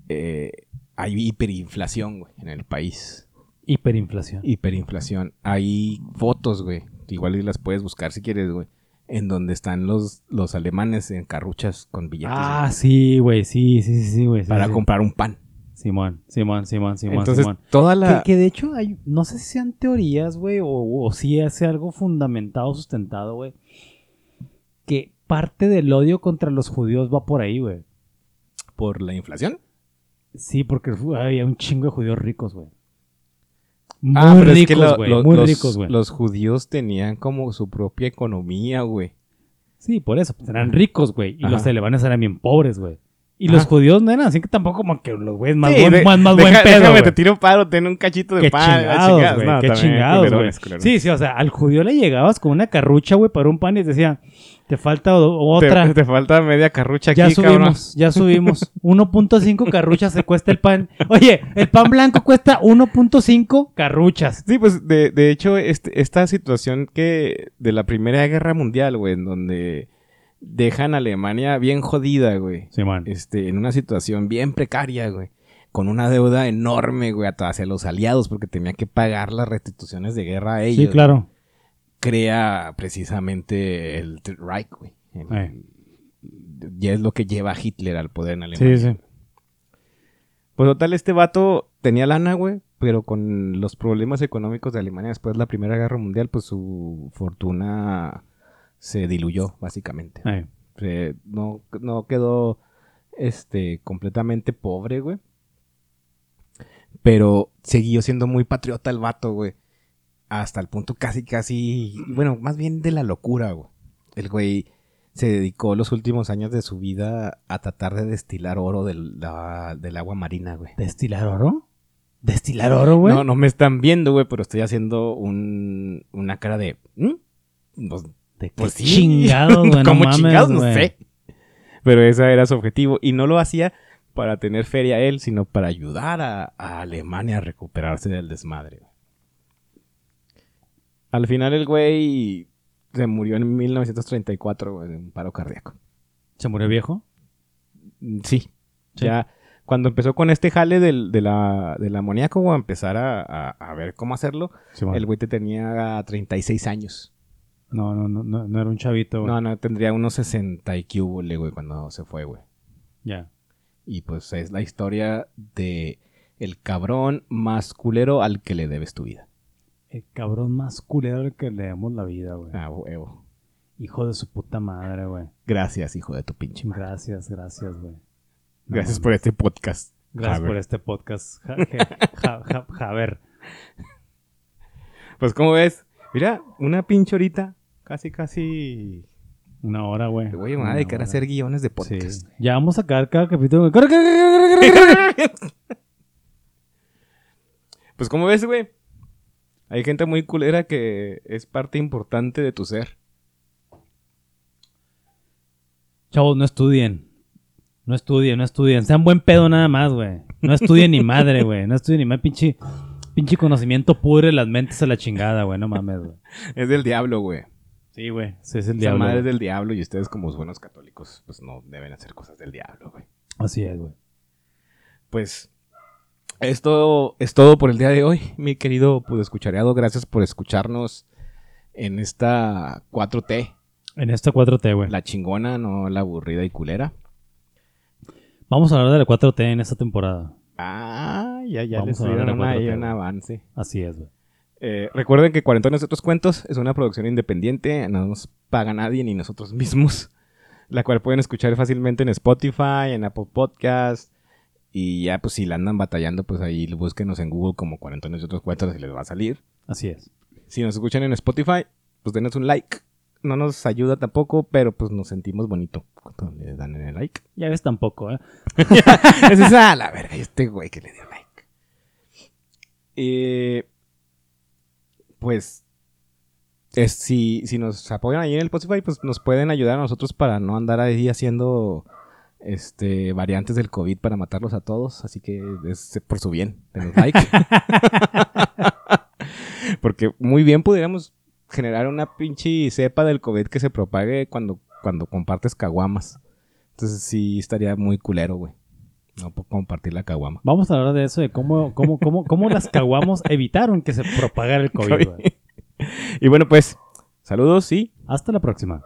eh, hay hiperinflación, güey, en el país. Hiperinflación. Hiperinflación. Hay fotos, güey. Igual las puedes buscar si quieres, güey. En donde están los, los alemanes en carruchas con billetes. Ah, sí, güey. Sí, sí, sí, güey. para comprar un pan. Simón, Simón, Simón, Simón. Entonces, toda la. Que, de hecho, hay, no sé si sean teorías, güey, o, o si hace algo fundamentado, sustentado, güey. Que parte del odio contra los judíos va por ahí, güey. ¿Por la inflación? Sí, porque había un chingo de judíos ricos, güey. Ah, muy ricos, güey. muy los, ricos, güey. Los judíos tenían como su propia economía, güey. Sí, por eso. Pues eran ricos, güey. Y los alemanes eran bien pobres, güey. Y los judíos no eran así que tampoco como que los güeyes más, buen, más, más buen pedo. Déjame, te tiro un paro, ten un cachito de qué pan. Chingados, güey. qué chingados, güey. Sí, sí, o sea, al judío le llegabas con una carrucha, güey, para un pan y te decía, te falta otra. Te, falta media carrucha aquí, Ya subimos, ya subimos. 1.5 carruchas se cuesta el pan. Oye, el pan blanco cuesta 1.5 carruchas. Sí, pues de, de hecho, este, esta situación que de la Primera Guerra Mundial, güey, en donde dejan a Alemania bien jodida, güey. Sí, man. Este, en una situación bien precaria, güey. Con una deuda enorme, güey, hacia los aliados, porque tenía que pagar las restituciones de guerra a ellos. Sí, claro crea precisamente el Reich, güey. Ya es lo que lleva a Hitler al poder en Alemania. Sí, sí. Pues total, este vato tenía lana, güey, pero con los problemas económicos de Alemania después de la Primera Guerra Mundial, pues su fortuna se diluyó, básicamente. no, no quedó este, completamente pobre, güey. Pero siguió siendo muy patriota el vato, güey hasta el punto casi, casi, bueno, más bien de la locura, güey. El güey se dedicó los últimos años de su vida a tratar de destilar oro del, del agua marina, güey. ¿Destilar oro? ¿Destilar oro, güey? No, no me están viendo, güey, pero estoy haciendo un, una cara de... Pues, de pues sí. chingados, güey, Como chingados, no sé. Pero ese era su objetivo. Y no lo hacía para tener feria él, sino para ayudar a, a Alemania a recuperarse del desmadre. Al final el güey se murió en 1934, güey, en un paro cardíaco. ¿Se murió viejo? Sí. Ya cuando empezó con este jale del, de la, del amoníaco, a empezar a, ver cómo hacerlo, el güey te tenía 36 años. No, no, no, no, era un chavito, güey. No, no, tendría unos 60 y güey, cuando se fue, güey. Ya. Y pues es la historia de el cabrón más culero al que le debes tu vida. El cabrón más culero que le damos la vida, güey. Ah, huevo. Hijo de su puta madre, güey. Gracias, hijo de tu pinche madre. Gracias, gracias, güey. gracias por este podcast. Gracias por este podcast. Javer. Pues, ¿cómo ves? Mira, una pinche horita. Casi, casi. Una hora, güey. Güey, me voy a dedicar a hacer guiones de podcast. Ya vamos a sacar cada capítulo. pues, ¿cómo ves, güey? Hay gente muy culera que es parte importante de tu ser. Chavos, no estudien. No estudien, no estudien. Sean buen pedo nada más, güey. No estudien ni madre, güey. No estudien ni más. Pinche, pinche conocimiento pudre las mentes a la chingada, güey. No mames, güey. Es del diablo, güey. Sí, güey. Sí, es el diablo. madre es del diablo y ustedes como buenos católicos, pues no deben hacer cosas del diablo, güey. Así es, güey. Pues esto es todo por el día de hoy, mi querido pues, escuchareado. Gracias por escucharnos en esta 4T. En esta 4T, güey. La chingona, no la aburrida y culera. Vamos a hablar de la 4T en esta temporada. Ah, ya, ya les dieron un avance. Así es, güey. Eh, recuerden que Cuarentones Otros Cuentos es una producción independiente, no nos paga nadie ni nosotros mismos, la cual pueden escuchar fácilmente en Spotify, en Apple Podcast, y ya pues si la andan batallando, pues ahí búsquenos en Google como Cuarentones Otros Cuentos y les va a salir. Así es. Si nos escuchan en Spotify, pues denos un like. No nos ayuda tampoco, pero pues nos sentimos bonito cuando le dan el like. Ya ves tampoco, ¿eh? es esa, la verga, este güey que le dio like. Eh, pues es, si, si nos apoyan ahí en el Spotify, pues nos pueden ayudar a nosotros para no andar ahí haciendo este variantes del COVID para matarlos a todos. Así que es por su bien, denos like. Porque muy bien pudiéramos generar una pinche cepa del COVID que se propague cuando, cuando compartes caguamas. Entonces sí estaría muy culero, güey. No por compartir la caguama. Vamos a hablar de eso, de cómo, cómo, cómo, cómo las caguamos evitaron que se propagara el COVID, güey. y bueno, pues, saludos y hasta la próxima.